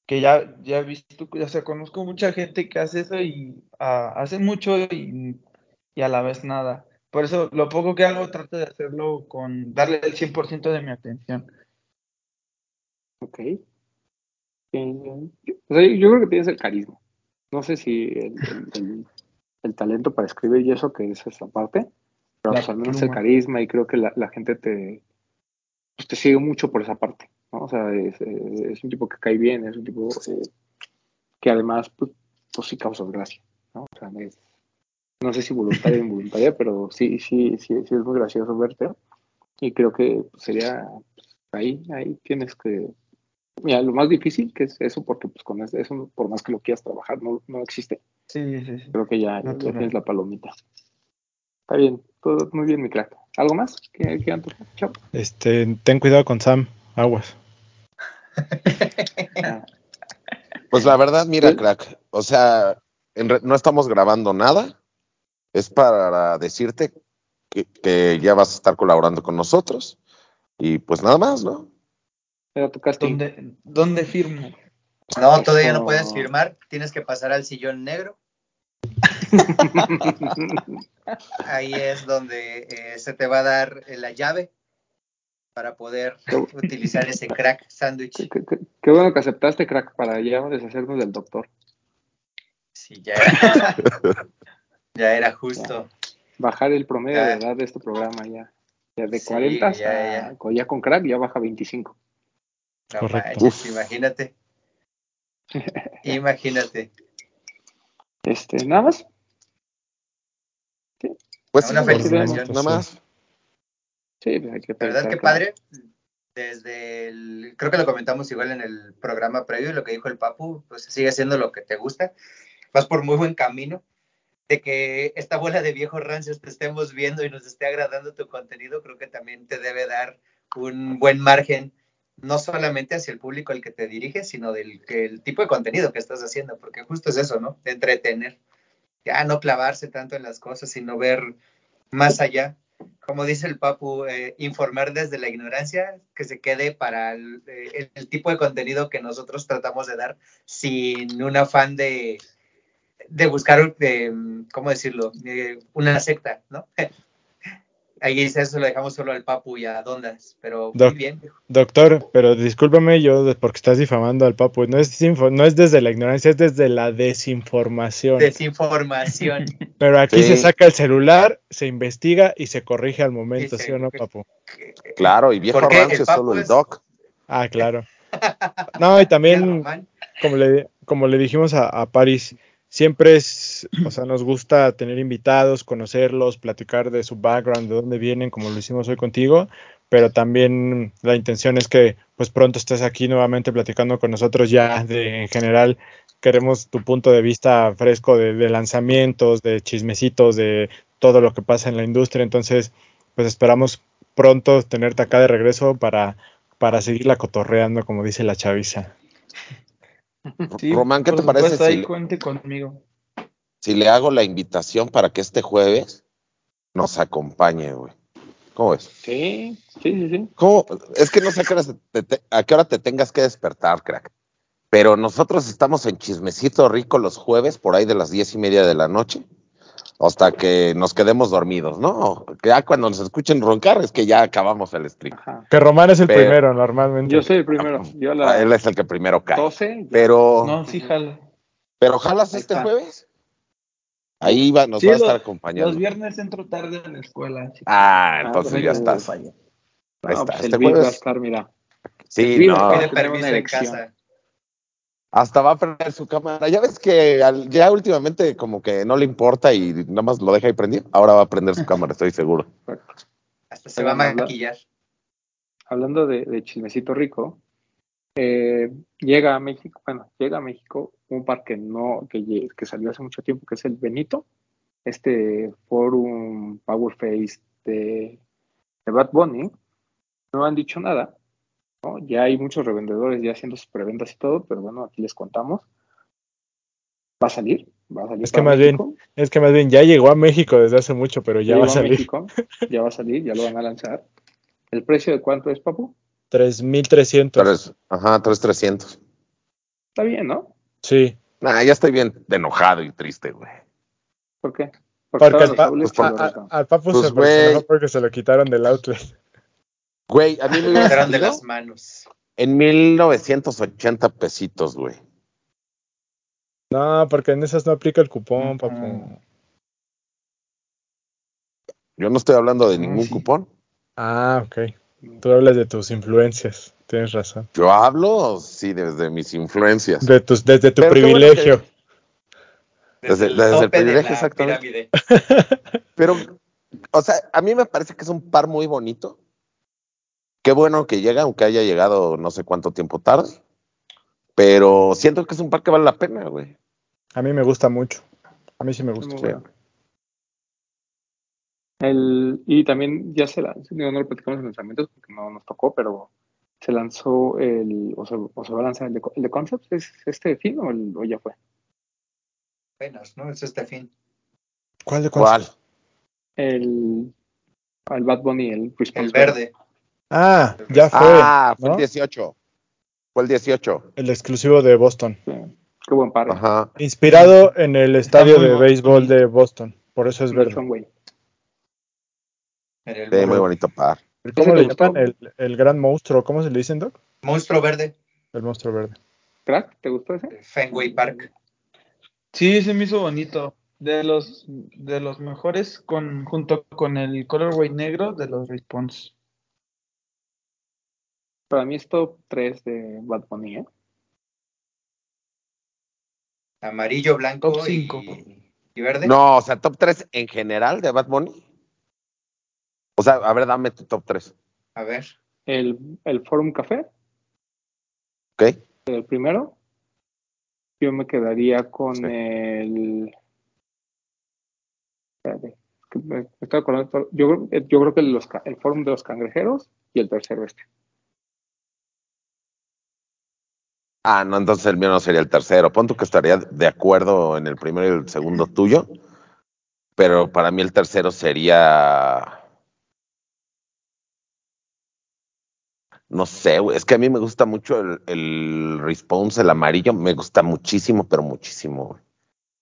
que ya, ya he visto, ya se conozco mucha gente que hace eso y ah, hace mucho y, y a la vez nada. Por eso lo poco que hago trato de hacerlo con darle el 100% de mi atención. Ok. Yo, o sea, yo creo que tienes el carisma. No sé si el, el- el- el talento para escribir y eso, que es esa parte, pero pues al menos el carisma y creo que la, la gente te, pues, te sigue mucho por esa parte, ¿no? O sea, es, es un tipo que cae bien, es un tipo eh, que además, pues, pues sí causas gracia, ¿no? O sea, es- no sé si voluntaria o involuntaria, pero sí, sí, sí, sí es muy gracioso verte y creo que pues, sería pues, ahí, ahí tienes que Mira, lo más difícil que es eso, porque pues con eso, por más que lo quieras trabajar, no, no existe. Sí, sí, sí. Creo que ya, ya tienes la palomita. Está bien, todo muy bien, mi crack. ¿Algo más? ¿Qué, qué? Chao. Este, ten cuidado con Sam, aguas. (laughs) Pues la verdad, mira, Sí. crack, o sea, en re- no estamos grabando nada, es para decirte que, que ya vas a estar colaborando con nosotros y pues nada más, ¿no? Era tu casting. ¿Dónde, dónde firmo? No, todavía no puedes firmar. Tienes que pasar al sillón negro. Ahí es donde eh, se te va a dar eh, la llave para poder utilizar ese crack sándwich. qué- qué- qué bueno que aceptaste, crack, para ya deshacernos del doctor. Sí, ya era, (laughs) ya era justo. Bajar el promedio de Ya. edad de este programa ya. Ya de Sí, 40 ya, a- ya. con- ya con crack ya baja 25. No Correcto. manches, imagínate. (laughs) Imagínate. Este, nada más. Pues Una sí, felicitación. Nada más. Sí, pues hay que ¿Verdad felicitar que padre? Desde el, creo que lo comentamos igual en el programa previo, lo que dijo el Papu, pues sigue siendo lo que te gusta. Vas por muy buen camino. De que esta bola de viejos rancios te estemos viendo y nos esté agradando tu contenido, creo que también te debe dar un buen margen no solamente hacia el público al que te diriges, sino del que el tipo de contenido que estás haciendo, porque justo es eso, ¿no? De entretener. Ya no clavarse tanto en las cosas, sino ver más allá. Como dice el Papu, eh, informar desde la ignorancia, que se quede para el, eh, el tipo de contenido que nosotros tratamos de dar sin un afán de, de buscar, ¿cómo decirlo? De una secta, ¿no? (laughs) Ahí eso lo dejamos solo al Papu y a Dondas, pero muy bien. Doctor, pero discúlpame yo porque estás difamando al papu. No es, no es desde la ignorancia, es desde la desinformación. Desinformación. (laughs) pero aquí Sí. se saca el celular, se investiga y se corrige al momento, ¿sí o no, papu? Claro, y viejo rancio es solo el doc. Ah, claro. (laughs) No, y también, como le, como le dijimos a, a Paris, siempre es, o sea, nos gusta tener invitados, conocerlos, platicar de su background, de dónde vienen, como lo hicimos hoy contigo, pero también la intención es que pues pronto estés aquí nuevamente platicando con nosotros ya de, en general, queremos tu punto de vista fresco de, de lanzamientos, de chismecitos, de todo lo que pasa en la industria, entonces pues esperamos pronto tenerte acá de regreso para, para seguirla cotorreando, como dice la chaviza. Sí, Román, ¿qué te parece si cuente conmigo. si le hago la invitación para que este jueves nos acompañe, güey? ¿Cómo ves? Sí, sí, sí, sí. ¿Cómo? Es que no sé a qué, hora te- a qué hora te tengas que despertar, crack. Pero nosotros estamos en Chismecito Rico los jueves, por ahí de las diez y media de la noche, hasta que nos quedemos dormidos, ¿no? Que ya cuando nos escuchen roncar es que ya acabamos el stream. Ajá. Que Román es el Pero- primero normalmente. Yo soy el primero. Yo Ah, Él las es el que primero cae. 12. ya. Pero, No, sí, jala. pero jalas este jueves. Ahí va, nos Sí, va a estar acompañando. Los viernes entro tarde a la escuela. que- Ah, entonces Ah, ya pues, estás. No, Ahí está. pues Este el Vic va a jueves. estar, mira. Sí, Sí, no. permiso una en casa. Hasta va a prender su cámara. Ya ves que al- ya últimamente como que no le importa y nada más lo deja ahí prendido. Ahora va a prender su cámara, estoy seguro. Hasta se va a maquillar. Hablando de, de chismecito rico, eh, llega a México, bueno, llega a México un par que no, que, salió hace mucho tiempo, que es el Benito, este forum Power Face de, de Bad Bunny. No han dicho nada, ¿no? Ya hay muchos revendedores ya haciendo sus preventas y todo, pero bueno, aquí les contamos. Va a salir, va a salir. Es que más bien. Es que más bien ya llegó a México desde hace mucho, pero ya Ya va a salir. México, ya va a salir, ya lo van a lanzar. ¿El precio de cuánto es, Papu? 3.300. Tres, ajá, 3300. Está bien, ¿no? Sí. Nah, ya estoy bien de enojado y triste, güey. ¿Por qué? Porque estaban al, pa- pues, a- por a- eso. al Papu Pues, se güey. porque se lo quitaron del outlet. Güey, a mí me hubiera Quedaron de las manos. en 1980 pesitos, güey. No, porque en esas no aplica el cupón, Ujú. Papu. Yo no estoy hablando de Ah, ningún sí. cupón. Ah, ok. Tú hablas de tus influencias. Tienes razón. Yo hablo, sí, desde mis influencias. De tus, desde tu Pero privilegio. Desde- el desde el privilegio, exactamente. pirámide. Pero, o sea, a mí me parece que es un par muy bonito. Qué bueno que llega, aunque haya llegado no sé cuánto tiempo tarde. Pero siento que es un par que vale la pena, güey. A mí me gusta mucho. A mí sí me gusta. Bueno. El, y también ya se lanzó, no lo platicamos en lanzamientos porque no nos tocó, pero se lanzó el, o se, o se va a lanzar el de, el de Concepts, ¿es este fin o, el- o ya fue? Apenas, ¿no? Es este fin. ¿Cuál de ¿Cuál? El, el Bad Bunny, el El Response verde. Ah, ya fue. ah, fue ¿no? el 18. Fue el 18. El exclusivo de Boston. Sí, Qué buen par. Ajá. Inspirado en el estadio de béisbol de Boston. Por eso es verde. Sí, muy bonito par. ¿Cómo ¿Ese le llaman? El, el gran monstruo. ¿Cómo se le dicen, Doc? Monstruo verde. El monstruo verde. ¿Crack? ¿Te gustó ese? Fenway Park. Sí, se me hizo bonito. De los, de los mejores con, junto con el colorway negro de los Response. Para mí es top 3 de Bad Bunny, ¿eh? Amarillo, blanco Top cinco. y, y verde. No, o sea, top 3 en general de Bad Bunny. O sea, a ver, dame tu top 3. A ver. El, el Forum Café, ¿Ok? el primero. Yo me quedaría con Sí. el. Espérate, me, me estoy acordando. Yo, creo- yo creo que los, ca- el Forum de los Cangrejeros y el tercero este. Ah, no, entonces el mío no sería el tercero. Punto que estaría de acuerdo en el primero y el segundo tuyo. Pero para mí el tercero sería. No sé, güey. Es que a mí me gusta mucho el, el response, el amarillo. Me gusta muchísimo, pero muchísimo. güey.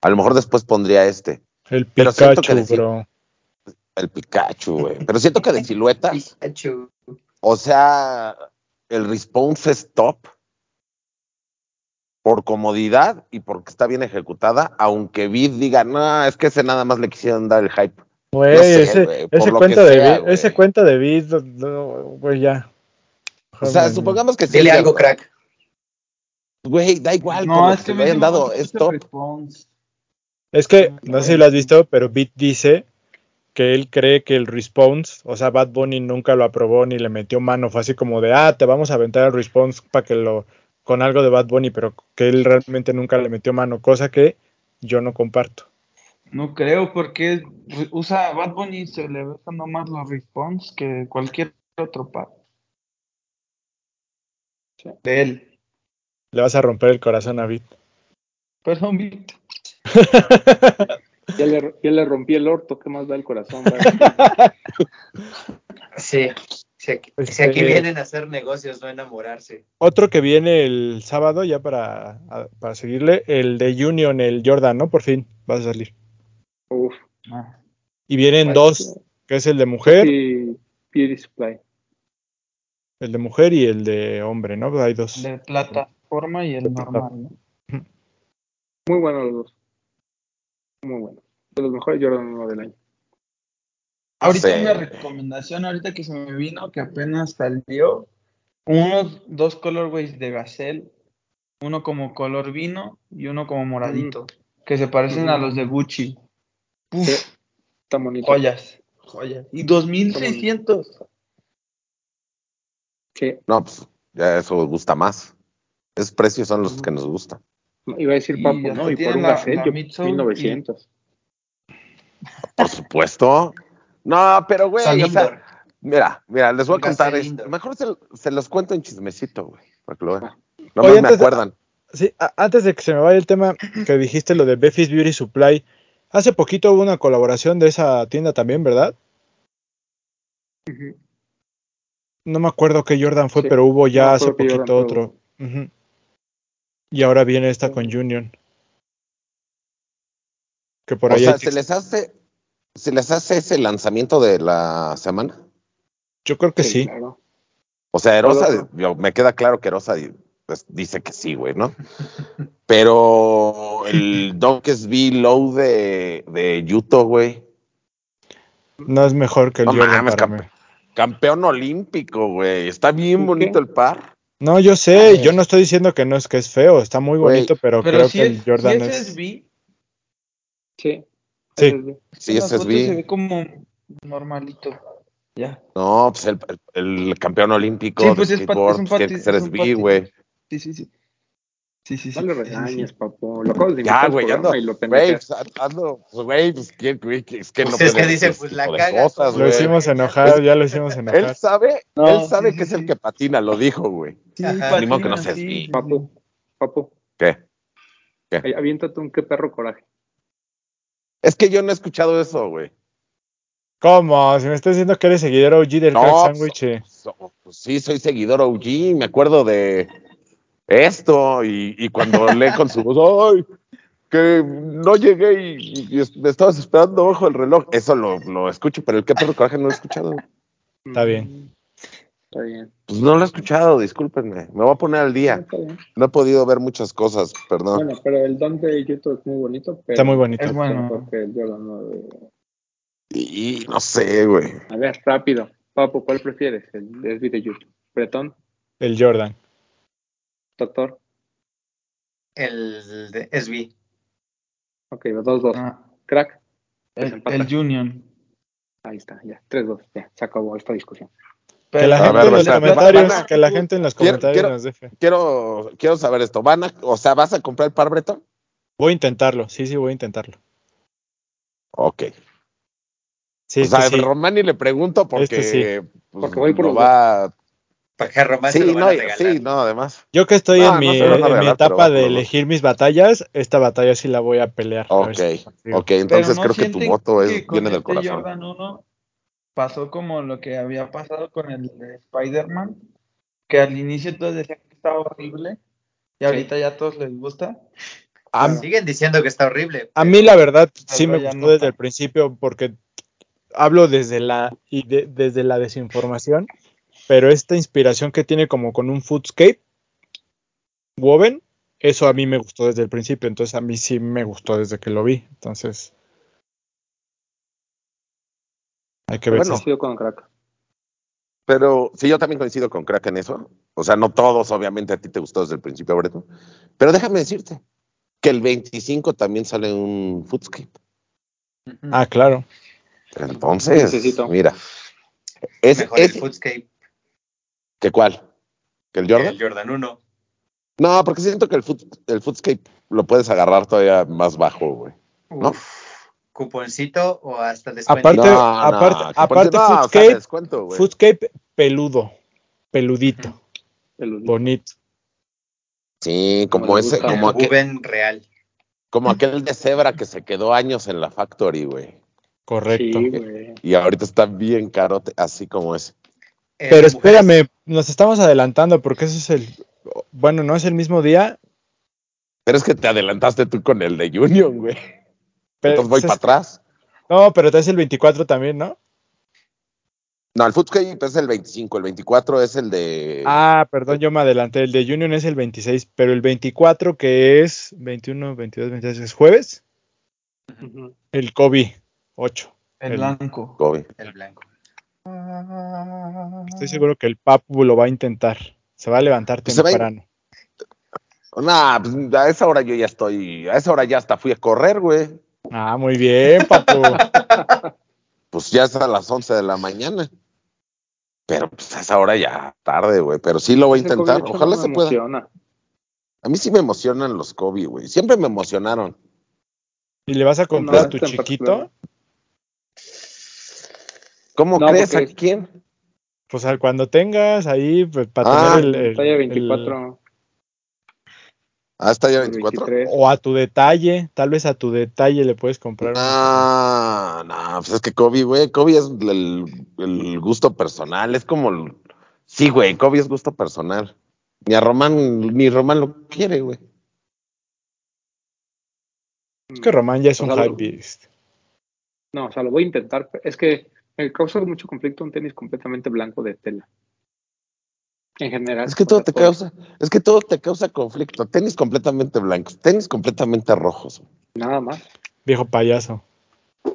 A lo mejor después pondría este, El Pero siento que Pikachu, decir- bro. el Pikachu, güey. Pero siento que de siluetas, Pikachu. o sea, el response es top por comodidad y porque está bien ejecutada, aunque Vid diga, no, es que ese nada más le quisieron dar el hype. Güey, No sé, ese, cuento de sea, ese güey. cuento de Vid, no, no, güey, ya. O sea, supongamos que sí. Dile algo, crack. Güey, da igual, No, es que me hayan dado, mucho es que, no sé si lo has visto, pero Beat dice que él cree que el response, o sea, Bad Bunny nunca lo aprobó ni le metió mano. Fue así como de, ah, te vamos a aventar el response para que lo, con algo de Bad Bunny, pero que él realmente nunca le metió mano, cosa que yo no comparto. No creo, porque usa Bad Bunny se le besan más los response que cualquier otro par. Sí. De él. Le vas a romper el corazón a Beat. Perdón, Víctor. (laughs) Ya le, ya le rompí el orto, ¿qué más da el corazón? (laughs) Sí. Si aquí, si Este- aquí vienen a hacer negocios, no enamorarse. Otro que viene el sábado, ya para, a- para seguirle, el de Union, el Jordan, ¿no? Por fin va a salir. Uf. Ah, Y vienen Bueno, dos, que es el de mujer, Y Beauty Supply. el de mujer y el de hombre, ¿no? Hay dos. de plataforma y el normal, ¿no? Muy buenos los dos. Muy buenos. De los mejores Jordan 1 del año. Ahorita una recomendación, ahorita que se me vino, que apenas salió, unos dos colorways de Gazelle, uno como color vino y uno como moradito, que se parecen a los de Gucci. Uf, Sí. Está bonito. joyas, joyas. Y 2600. Sí. No, pues ya eso gusta más. Esos precios son los que nos gustan. Iba a decir Papo, ¿no? Y por un la- Gazelle, la yo midsole 1900. Por supuesto. No, pero güey, o sea, mira, mira, les voy a contar. Gazelle es- indoor. mejor se, se los cuento en chismecito, güey, para que lo vean. Oye, No más me antes de- acuerdan. Sí, a- antes de que se me vaya el tema que dijiste, lo de Beffy's Beauty Supply, hace poquito hubo una colaboración de esa tienda también, ¿verdad? No me acuerdo qué Jordan fue, Sí, pero hubo ya hace poquito Jordan otro. Y ahora viene esta con. Union. Que por O ahí sea, ¿se les hace, se les hace ese lanzamiento de la semana? Yo creo que sí. Claro. O sea, Erosa, yo- me queda claro que Erosa pues, dice que sí, güey, ¿no? (laughs) Pero el Donkes V Low de, de Yuto, güey, No es mejor que el No Jordan mames, para campe- mí. campeón olímpico, güey. Está bien ¿Y bonito el par. No, yo sé, yo no estoy diciendo que no es que es feo, está muy Güey, bonito, pero, Pero creo si que es, el Jordan si es... es V, Sí. Sí. Ese es bien. Sí, es fotos se ve como normalito. Ya. No, pues el, el- el campeón olímpico Sí, de pues es, skateboard es un pues, tiene que ser es SB, güey. Sí, sí, sí. Sí, sí, sí. No le Sí, sí, sí. regañes, papo. Lo acabas de Ya, invitar güey, programa ando. y lo Güey, pues, ando, pues, güey, pues, que- es que Pues no es puede que dice, decir pues, la tipo de cagas, cosas, ¿cómo Lo hicimos enojar, Es- ya lo hicimos (laughs) Él enojar. sabe, No, él sabe sí, que sí, es el que patina, lo dijo, güey. Sí, que no seas sí, vi. sí, Papo, papo, ¿Qué? ay, aviéntate un qué perro coraje. Es que yo no he escuchado eso, güey. ¿Cómo? Si me estás diciendo que eres seguidor OG del Crack No, Sandwich. eh. so- pues sí, soy seguidor OG, me acuerdo de esto y, y cuando (laughs) lee con su voz, ay, que no llegué y, me estabas esperando bajo el reloj. Eso lo, lo escucho, pero el que perro coraje no lo he escuchado. Está bien. Está bien. Pues no lo he escuchado, discúlpenme. Me voy a poner al día. Está bien. No he podido ver muchas cosas, perdón. Bueno, pero el don de YouTube es muy bonito. Pero Está muy bonito. Es bueno. el Jordan, ¿no? De- Y no sé, güey. A ver, rápido. Papo, ¿cuál prefieres? El SB de YouTube. Bretón, El Jordan. doctor. El de SB. Ok, los dos, dos. Ah, Crack. el, el Union. Ahí está, ya. Tres, dos. Ya, se acabó esta discusión. Que la A gente ver, en los comentarios, van a- que la gente en los Quiero- comentarios quiero- nos deje. Quiero, quiero saber esto. ¿Van a, o sea, vas a comprar el par Breton? Voy a intentarlo, sí, sí, voy a intentarlo. Ok. Sí, o sea, este sí. a Romani le pregunto porque, Este sí. pues, Porque voy por lo los va. Para que a Román se Sí, lo van no, a sí, no, además. Yo que estoy No, en no mi, a en mi etapa de elegir mis batallas, esta batalla sí la voy a pelear. a Ok, si consigo. ok, entonces ¿no creo que tu voto es, viene del este corazón. Jordan 1 pasó como lo que había pasado con el de Spider-Man, que al inicio todos decían que estaba horrible y ahorita ya a todos les gusta. A. Siguen diciendo que está horrible. a mí la verdad sí me gustó no desde el principio porque hablo desde la y de- desde la desinformación, pero esta inspiración que tiene como con un foodscape woven, eso a mí me gustó desde el principio, entonces a mí sí me gustó desde que lo vi, entonces hay que ver Bueno, si- Coincido con crack. Pero sí, yo también coincido con Crack en eso. O sea, no todos, obviamente, a ti te gustó desde el principio, Breto. Pero déjame decirte que el 25 también sale un Foodscape. Ah, claro. Entonces, Necesito. mira. Es, Mejor es- el Foodscape ¿Que cuál? ¿Que el Jordan? el Jordan 1. No, porque siento que el, food, el Foodscape lo puedes agarrar todavía más bajo, güey. ¿No? ¿Cuponcito o hasta después? Aparte- no, aparte- no, aparte no, o sea, Foodscape- descuento, peludo, peludito, El- bonito. Sí, como ese, como, aquel, real. como aquel de cebra que se quedó años en la factory, güey. Correcto. Sí, güey. Y ahorita está bien carote, así como ese. Eh, Pero mujeres, espérame, nos estamos adelantando porque ese es el, bueno, no es el mismo día, Pero es que te adelantaste tú con el de Union, güey. Pero Entonces voy para atrás. No, pero es el 24 también, ¿no? No, el Foodscape es el 25, el 24 es el de... Ah, perdón, yo me adelanté. El de Union es el 26, pero el 24 que es 21, 22, 23 es jueves, Ujú. el Kobe 8. El El- blanco. Kobe. El blanco. Estoy seguro que el Papu lo va a intentar. Se va a levantar Pues temprano. Nah, pues a esa hora yo ya estoy, a esa hora ya hasta fui a correr, güey. Ah, muy bien, Papu. (laughs) Pues ya es a las 11 de la mañana. Pero pues a esa hora ya tarde, güey. Pero sí lo voy a intentar. Ojalá no se pueda. emociona. A mí sí me emocionan los Kobe, güey. Siempre me emocionaron. ¿Y le vas a comprar a tu chiquito? ¿Cómo No, crees? porque- ¿A quién? Pues al- cuando tengas ahí, pues, para Ah, tener el, el- Talla el- 24. Ah, está ya el 24. 23. o a tu detalle, tal vez a tu detalle le puedes comprar. un- No, no, pues es que Kobe, güey, Kobe es el, el gusto personal, es como, el- sí, güey, Kobe es gusto personal. Ni a Román, ni Román lo quiere, güey. Es que Román ya es un O sea, hype lo- beast. No, o sea, lo voy a intentar. pero Es que me causa mucho conflicto un tenis completamente blanco de tela. En general. Es que todo te causa, es que todo te causa conflicto. Tenis completamente blancos, tenis completamente rojos. Nada más. Viejo payaso.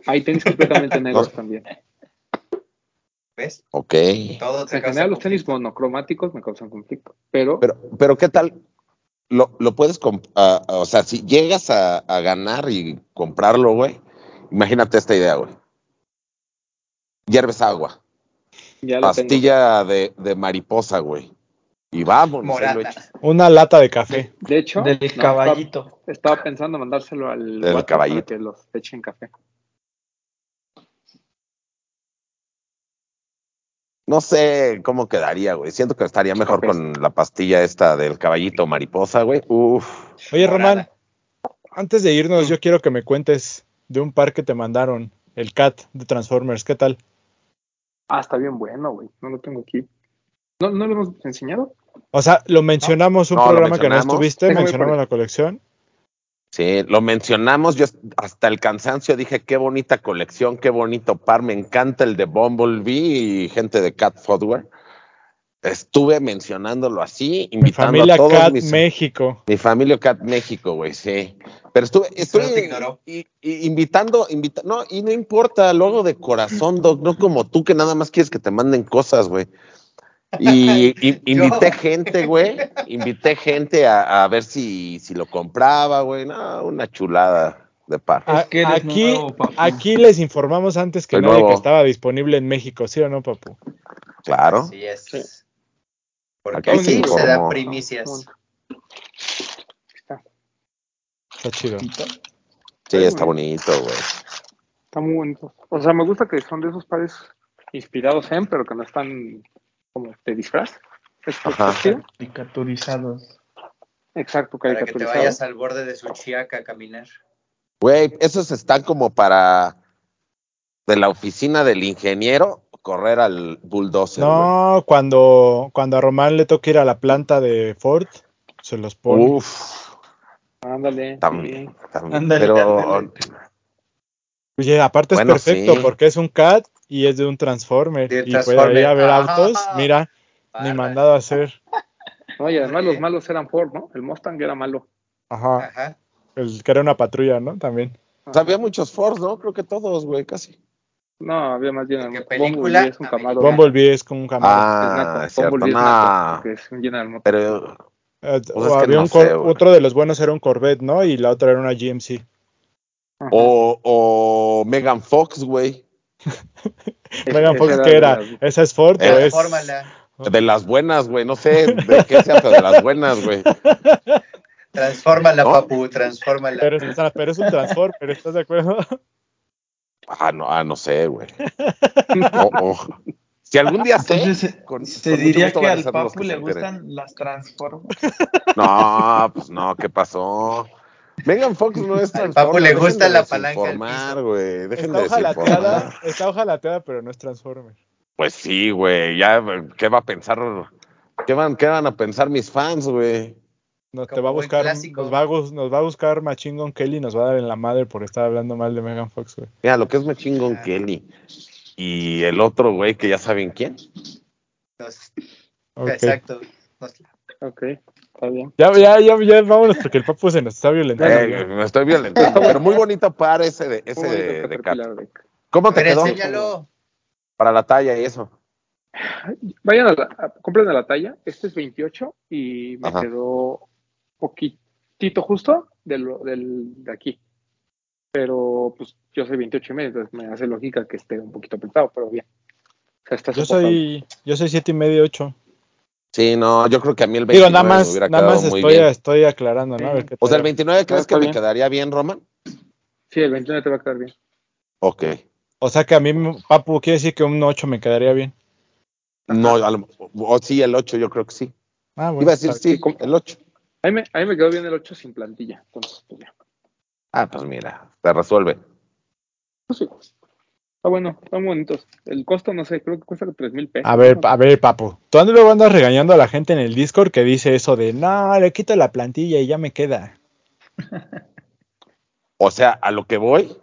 Hay tenis completamente (laughs) negros también. ¿Ves? Ok. Todo te En causa general, los tenis monocromáticos me causan conflicto. Pero, Pero, pero ¿qué tal? Lo, lo puedes, ah, o sea, si llegas a, a ganar y comprarlo, güey, imagínate esta idea, güey. Hierves agua, ya lo tengo. pastilla de, de mariposa, güey. Y vámonos, echas. Una lata de café. De hecho, Del no, caballito. Estaba, estaba pensando mandárselo al Del caballito. para que los eche en café. No sé cómo quedaría, güey. Siento que estaría mejor con la pastilla esta del caballito mariposa, güey. Uf. Oye, Morada. Román, antes de irnos, yo quiero que me cuentes de un par que te mandaron, el Cat de Transformers. ¿Qué tal? Ah, está bien bueno, güey. No lo tengo aquí. ¿No, ¿No lo hemos enseñado? O sea, lo mencionamos un No, programa que no estuviste, Déjame mencionamos la colección. Sí, lo mencionamos. Yo hasta el cansancio dije, qué bonita colección, qué bonito par. Me encanta el de Bumblebee y gente de Cat Footwear. Estuve mencionándolo así, Mi invitando familia a todos Cat mis... México. Mi familia Cat México, güey, sí. Pero estuve, estuve y- y- invitando, invita, no, y no importa, luego de corazón, Doc, no como tú que nada más quieres que te manden cosas, güey. Y, y- (laughs) Yo. invité gente, güey, invité gente a, a ver si, si lo compraba, güey, no, una chulada de par. Aquí, nuevo, papu. aquí les informamos antes que Soy nadie nuevo. que estaba disponible en México, ¿sí o no, papu? Claro. Así es. Sí. Porque Aquí aquí se se da primicias. Está, Está chido. Sí, está bonito, güey. está muy bonito. O sea, me gusta que son de esos pares inspirados en, pero que no están como de disfraz. Caricaturizados. Exacto, Para que te vayas al borde de su chiaca a caminar. Güey, esos están como para de la oficina del ingeniero correr al bulldozer. No, cuando, cuando a Román le toca ir a la planta de Ford, se los pone. Uf, Ándale. también, también. Ándale, pero ándale. Oye, aparte Bueno, es perfecto sí. porque es un CAT y es de un Transformer. De y puede Transformer. ir a ver Ajá. autos. Mira, ni mandado a hacer. (laughs) No, y además los malos eran Ford, ¿no? El Mustang era malo. Ajá. Ajá. El que era una patrulla, ¿no? También. pues, había muchos Fords, ¿no? Creo que todos, güey, casi. No, había más bien ¿Qué el película? Bumblebee es un. Bumblebee es como un Camaro. Ah, Es cierto, Bumblebee es no. un General Motors. Pero Eh, pues o había no un sé, otro de los buenos era un Corvette, ¿no? Y la otra era una GMC. Ajá. o, o Megan Fox, güey. Megan Fox, era ¿qué era? ¿Esa es Ford Eh, o es...? Transfórmala. De las buenas, güey. No sé de qué sea, pero de las buenas, güey. Transfórmala, ¿No? papu, transfórmala. Pero es, pero es un Transformer, ¿estás de acuerdo? Ah, no, ah, no sé, güey. (laughs) Si algún día sé, Entonces, se- con- se con diría que al Papu que le gustan las transformas. No, pues no, ¿qué pasó? Megan Fox no es Al Transformer, Papu le gusta la palanca piso. güey. Dejen Está está hojalateada, pero no es Transformer. Pues sí, güey. Ya, ¿qué va a pensar? ¿Qué van, qué van a pensar mis fans, güey? Nos, te va a buscar, nos va a, nos va a buscar Machine Gun Kelly y nos va a dar en la madre por estar hablando mal de Megan Fox, güey. Mira, lo que es Machingón Ah. Kelly. Y el otro, güey, que ya saben quién. Nos- Ok. Exacto. Nos- Ok, está bien. Ya, ya, ya, ya, vámonos porque el papu se nos está violentando. Eh, me estoy violentando, pero muy bonito par ese de, ese de, de. ¿Cómo te Pero quedó? enséñalo. Para la talla y eso. Vayan a la, a- compren a la talla. Este es 28 y me Ajá. quedó poquitito justo de, lo, del, de aquí. Pero pues yo soy 28 y medio, entonces me hace lógica que esté un poquito apretado, pero bien. O sea, está Yo soy, yo soy siete y medio, ocho. Sí, no, yo creo que a mí el 29 Digo, nada me más, hubiera nada quedado más muy estoy, bien. estoy aclarando, ¿no? A ver qué O sea, el tal. 29, ¿crees que me bien. quedaría bien, Roman? Sí, el 29 te va a quedar bien. Ok. O sea que a mí, papu, quiere decir que un 8 me quedaría bien. No, a lo- o sí, el 8, yo creo que sí. Ah, bueno. Iba a decir sí, el 8. A mí, me, a mí me quedó bien el 8 sin plantilla. Entonces, pues ya. Ah, pues mira, te resuelve. Pues sí. Está bueno, están bonitos. El costo, no sé, creo que cuesta 3 mil pesos. A ver, a ver, papu. Tú andas luego andas regañando a la gente en el Discord que dice eso de, no, le quito la plantilla y ya me queda. O sea, a lo que voy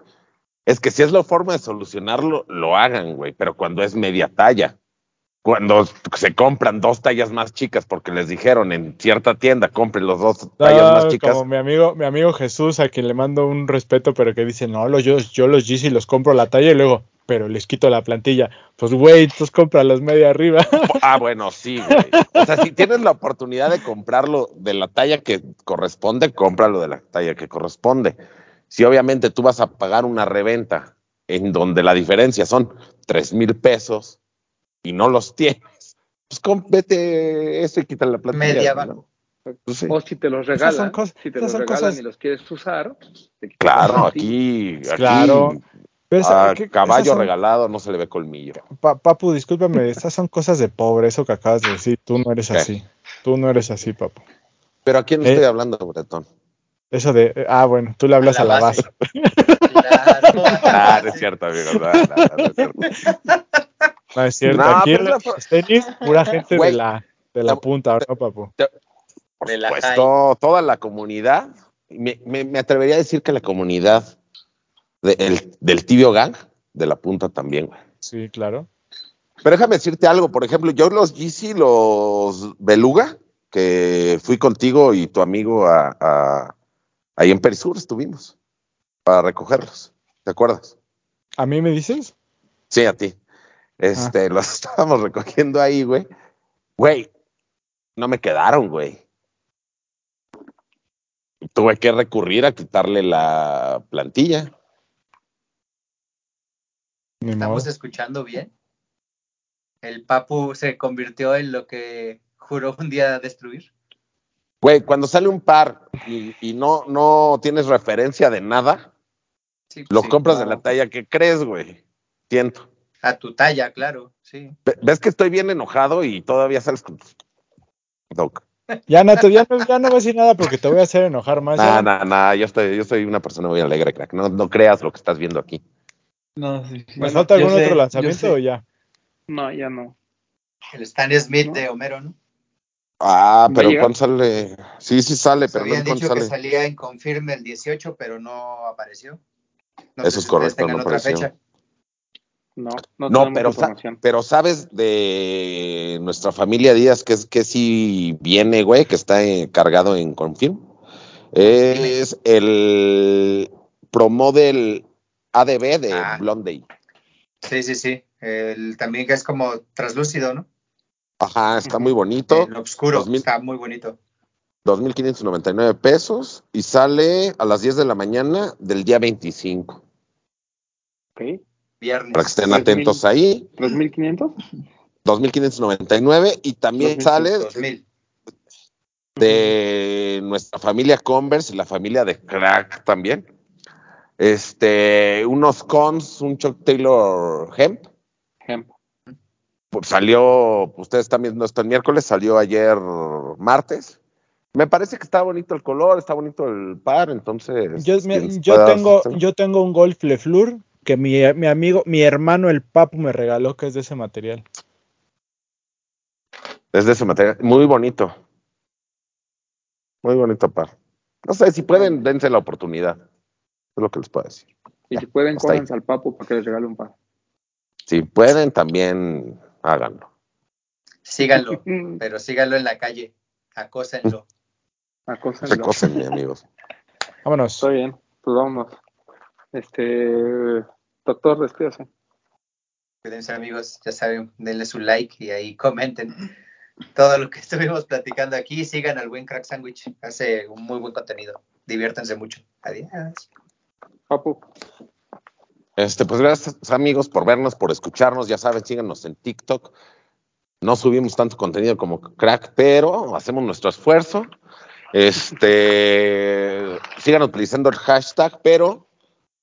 es que si es la forma de solucionarlo, lo hagan, güey, pero cuando es media talla. Cuando se compran dos tallas más chicas porque les dijeron en cierta tienda compren los dos tallas No, más chicas. como mi amigo, mi amigo Jesús, a quien le mando un respeto, pero que dice, no, los, yo, yo los Yeezy los compro la talla y luego, pero les quito la plantilla. Pues, güey, tú cómpralos media arriba. (laughs) Ah, bueno, sí, güey. O sea, si tienes la oportunidad de comprarlo de la talla que corresponde, cómpralo de la talla que corresponde. Si obviamente tú vas a pagar una reventa en donde la diferencia son tres mil pesos y no los tienes, pues com- vete eso y quita la plantilla. Media ¿no? Pues sí. O si te los regalan, son cosas- si te los son regalan cosas- y los quieres usar, te Claro, aquí, aquí Claro. Pero esa- a ¿qué- caballo son- regalado no se le ve colmillo. Pa- papu, discúlpame, estas son cosas de pobre, eso que acabas de decir. Tú no eres ¿Qué? así. Tú no eres así, papu. Pero ¿a quién Eh. estoy hablando, Bretón? Eso de, eh, ah, bueno, tú le hablas a la, base. (laughs) Claro. (laughs) Ah, no es cierto, amigo. No, no, no, no es cierto. No es cierto. No, Aquí pero en es la- los tenis, pura gente de la, de la Te- punta, ¿no, papu? Por De la supuesto, toda la comunidad, me, me- me atrevería a decir que la comunidad de- el- del tibio gang, de la punta también, güey. Sí, claro. Pero déjame decirte algo, por ejemplo, yo los Yeezy, los Beluga, que fui contigo y tu amigo a, a- ahí en Perisur estuvimos para recogerlos, ¿te acuerdas? ¿A mí me dices? Sí, a ti. Este, (laughs) los estábamos recogiendo ahí, güey. Güey, no me quedaron, güey. Tuve que recurrir a quitarle la plantilla. ¿Estamos escuchando bien? El Papu se convirtió en lo que juró un día destruir. Güey, cuando sale un par y, y no, no tienes referencia de nada, Sí, lo sí. compras de claro. la talla que crees, güey. Siento. A tu talla, claro, sí. Ve- ¿Ves que estoy bien enojado y todavía sales con Doc. Ya no, te, ya, no, ya no voy a decir nada porque te voy a hacer enojar más. No, no, no, yo, estoy, yo soy una persona muy alegre, crack. No, no creas lo que estás viendo aquí. No, sí, sí. ¿Me Bueno, falta algún sé, otro lanzamiento o ya? No, ya no. El Stan Smith ¿No? de Homero, ¿no? Ah, ¿Va a pero? ¿cuándo sale? Sí, sí sale, pero habían ¿cuándo dicho que salía en Confirme el 18, pero no apareció. No Eso es correcto, no apareció. fecha. No, no, No, tenemos pero, pero sabes de nuestra familia Díaz que es que sí viene, güey, que está eh, cargado en Confirm. Es el promo del ADB de Ah. Blondie. Sí, sí, sí. El, también que es como traslúcido, ¿no? Ajá, está muy bonito. En oscuro. 2000. Está muy bonito. 2.599 pesos y sale a las 10 de la mañana del día 25. Ok. Viernes. Para que estén Pues atentos mil- ahí. ¿3.500? 2.599 y también 2.500. sale 2000. de nuestra familia Converse y la familia de Crack también. Este, unos cons, un Chuck Taylor Hemp. Hemp. Pues salió, ustedes están viendo esto el miércoles, salió ayer martes. Me parece que está bonito el color, está bonito el par, entonces. Yo, tengo, yo tengo un Golf Lefleur que mi, mi amigo, mi hermano el Papu me regaló que es de ese material. Es de ese material, muy bonito. Muy bonito par. No sé, si pueden, dense la oportunidad. Es lo que les puedo decir. Y si pueden, cómense al papo para que les regale un par. Si pueden, también háganlo. Síganlo, (laughs) pero síganlo en la calle. Acósenlo. acósenlo. Recósenme, amigos. Vámonos. Está bien, pues vámonos. Este, doctor, despídase. Cuídense, amigos. Ya saben, denle su like y ahí comenten todo lo que (laughs) estuvimos platicando aquí. Sigan al buen Crack Sandwich. Hace un muy buen contenido. Diviértanse mucho. Adiós. Papu, Este, pues gracias amigos por vernos, por escucharnos. Ya saben, síganos en TikTok. No subimos tanto contenido como crack, pero hacemos nuestro esfuerzo. Este, sigan utilizando el hashtag, pero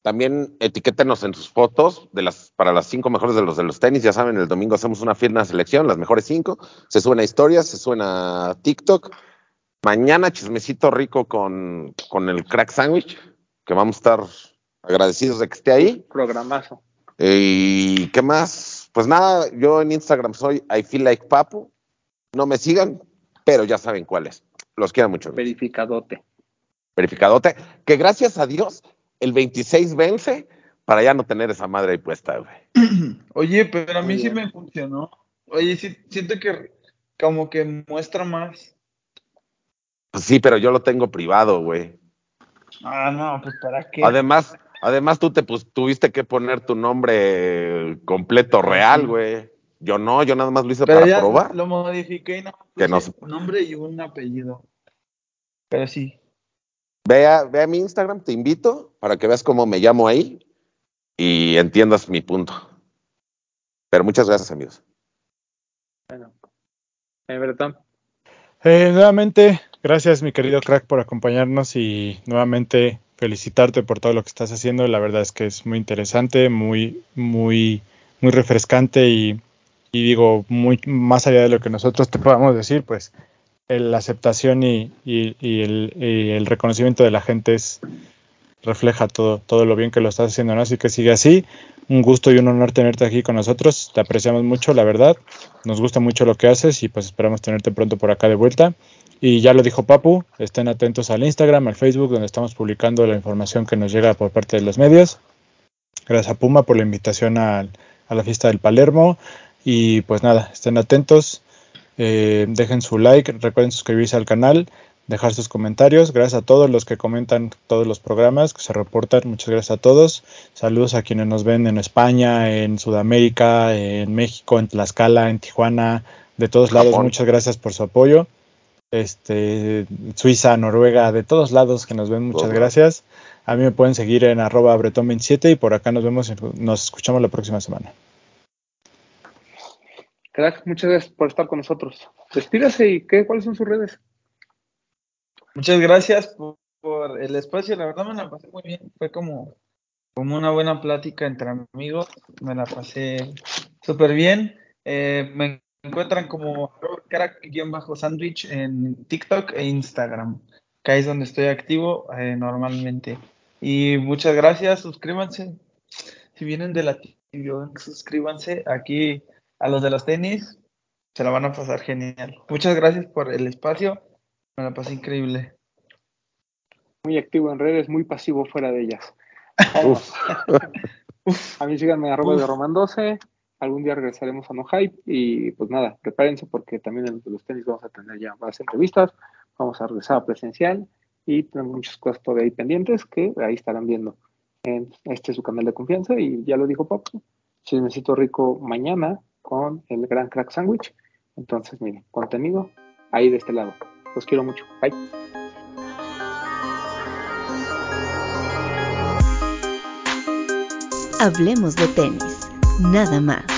también etiquétenos en sus fotos de las, para las cinco mejores de los de los tenis. Ya saben, el domingo hacemos una firma selección, las mejores cinco. Se suben a historias, se suben a TikTok. Mañana chismecito rico con, con el crack sandwich, que vamos a estar agradecidos de que esté ahí. programazo. ¿Y qué más? Pues nada, yo en Instagram soy I feel like Papu. No me sigan, pero ya saben cuál es. Los quiero mucho. Verificadote. Verificadote. Que gracias a Dios el 26 vence para ya no tener esa madre ahí puesta, güey. (clears throat) Oye, pero a mí sí me funcionó. Oye, sí, siento que como que muestra más. Pues sí, pero yo lo tengo privado, güey. Ah, no, pues para qué. Además, además tú te pues, tuviste que poner tu nombre completo real, güey. Yo no, yo nada más lo hice pero para ya probar. lo modifiqué y no Que no se- nombre y un apellido. Pero sí. Ve a, ve a mi Instagram, te invito para que veas cómo me llamo ahí y entiendas mi punto. Pero muchas gracias, amigos. Bueno. Eh, Bretón, Eh, nuevamente, gracias mi querido crack por acompañarnos y nuevamente felicitarte por todo lo que estás haciendo. La verdad es que es muy interesante, muy, muy, muy refrescante y, y digo, muy más allá de lo que nosotros te podamos decir, pues la aceptación y, y- y el, y el reconocimiento de la gente es refleja todo, todo lo bien que lo estás haciendo. Así que sigue así. Un gusto y un honor tenerte aquí con nosotros. Te apreciamos mucho, la verdad. Nos gusta mucho lo que haces y pues esperamos tenerte pronto por acá de vuelta. Y ya lo dijo Papu, estén atentos al Instagram, al Facebook, donde estamos publicando la información que nos llega por parte de los medios. Gracias a Puma por la invitación al- a, la fiesta del Palermo. Y pues nada, estén atentos, eh, dejen su like, recuerden suscribirse al canal, dejar sus comentarios. Gracias a todos los que comentan todos los programas, que se reportan. Muchas gracias a todos. Saludos a quienes nos ven en España, en Sudamérica, en México, en Tlaxcala, en Tijuana, de todos lados. Muchas gracias por su apoyo. Este, Suiza, Noruega, de todos lados que nos ven, muchas gracias. A mí me pueden seguir en arroba bretón27 y por acá nos vemos, nos escuchamos la próxima semana. crack, muchas gracias por estar con nosotros. Despídase y ¿qué? ¿cuáles son sus redes? Muchas gracias por, el espacio. La verdad me la pasé muy bien. Fue como, como una buena plática entre amigos. Me la pasé súper bien. Eh, me encuentran como crack-sandwich en TikTok e Instagram, que es donde estoy activo eh, normalmente. Y muchas gracias, suscríbanse. Si vienen de la TV, suscríbanse aquí a los de los tenis, se la van a pasar genial. Muchas gracias por el espacio, me la pasé increíble. Muy activo en redes, muy pasivo fuera de ellas. (laughs) (laughs) A mí síganme arroba de Roman 12. Algún día regresaremos a No Hype. Y pues nada, prepárense porque también en los tenis vamos a tener ya varias entrevistas. Vamos a regresar a presencial y tenemos muchas cosas todavía ahí pendientes que ahí estarán viendo. En este es su canal de confianza y ya lo dijo Paco. Si necesito rico mañana con el Gran Crack Sandwich. Entonces, miren, contenido ahí de este lado. Los quiero mucho. Bye. Hablemos de tenis, nada más.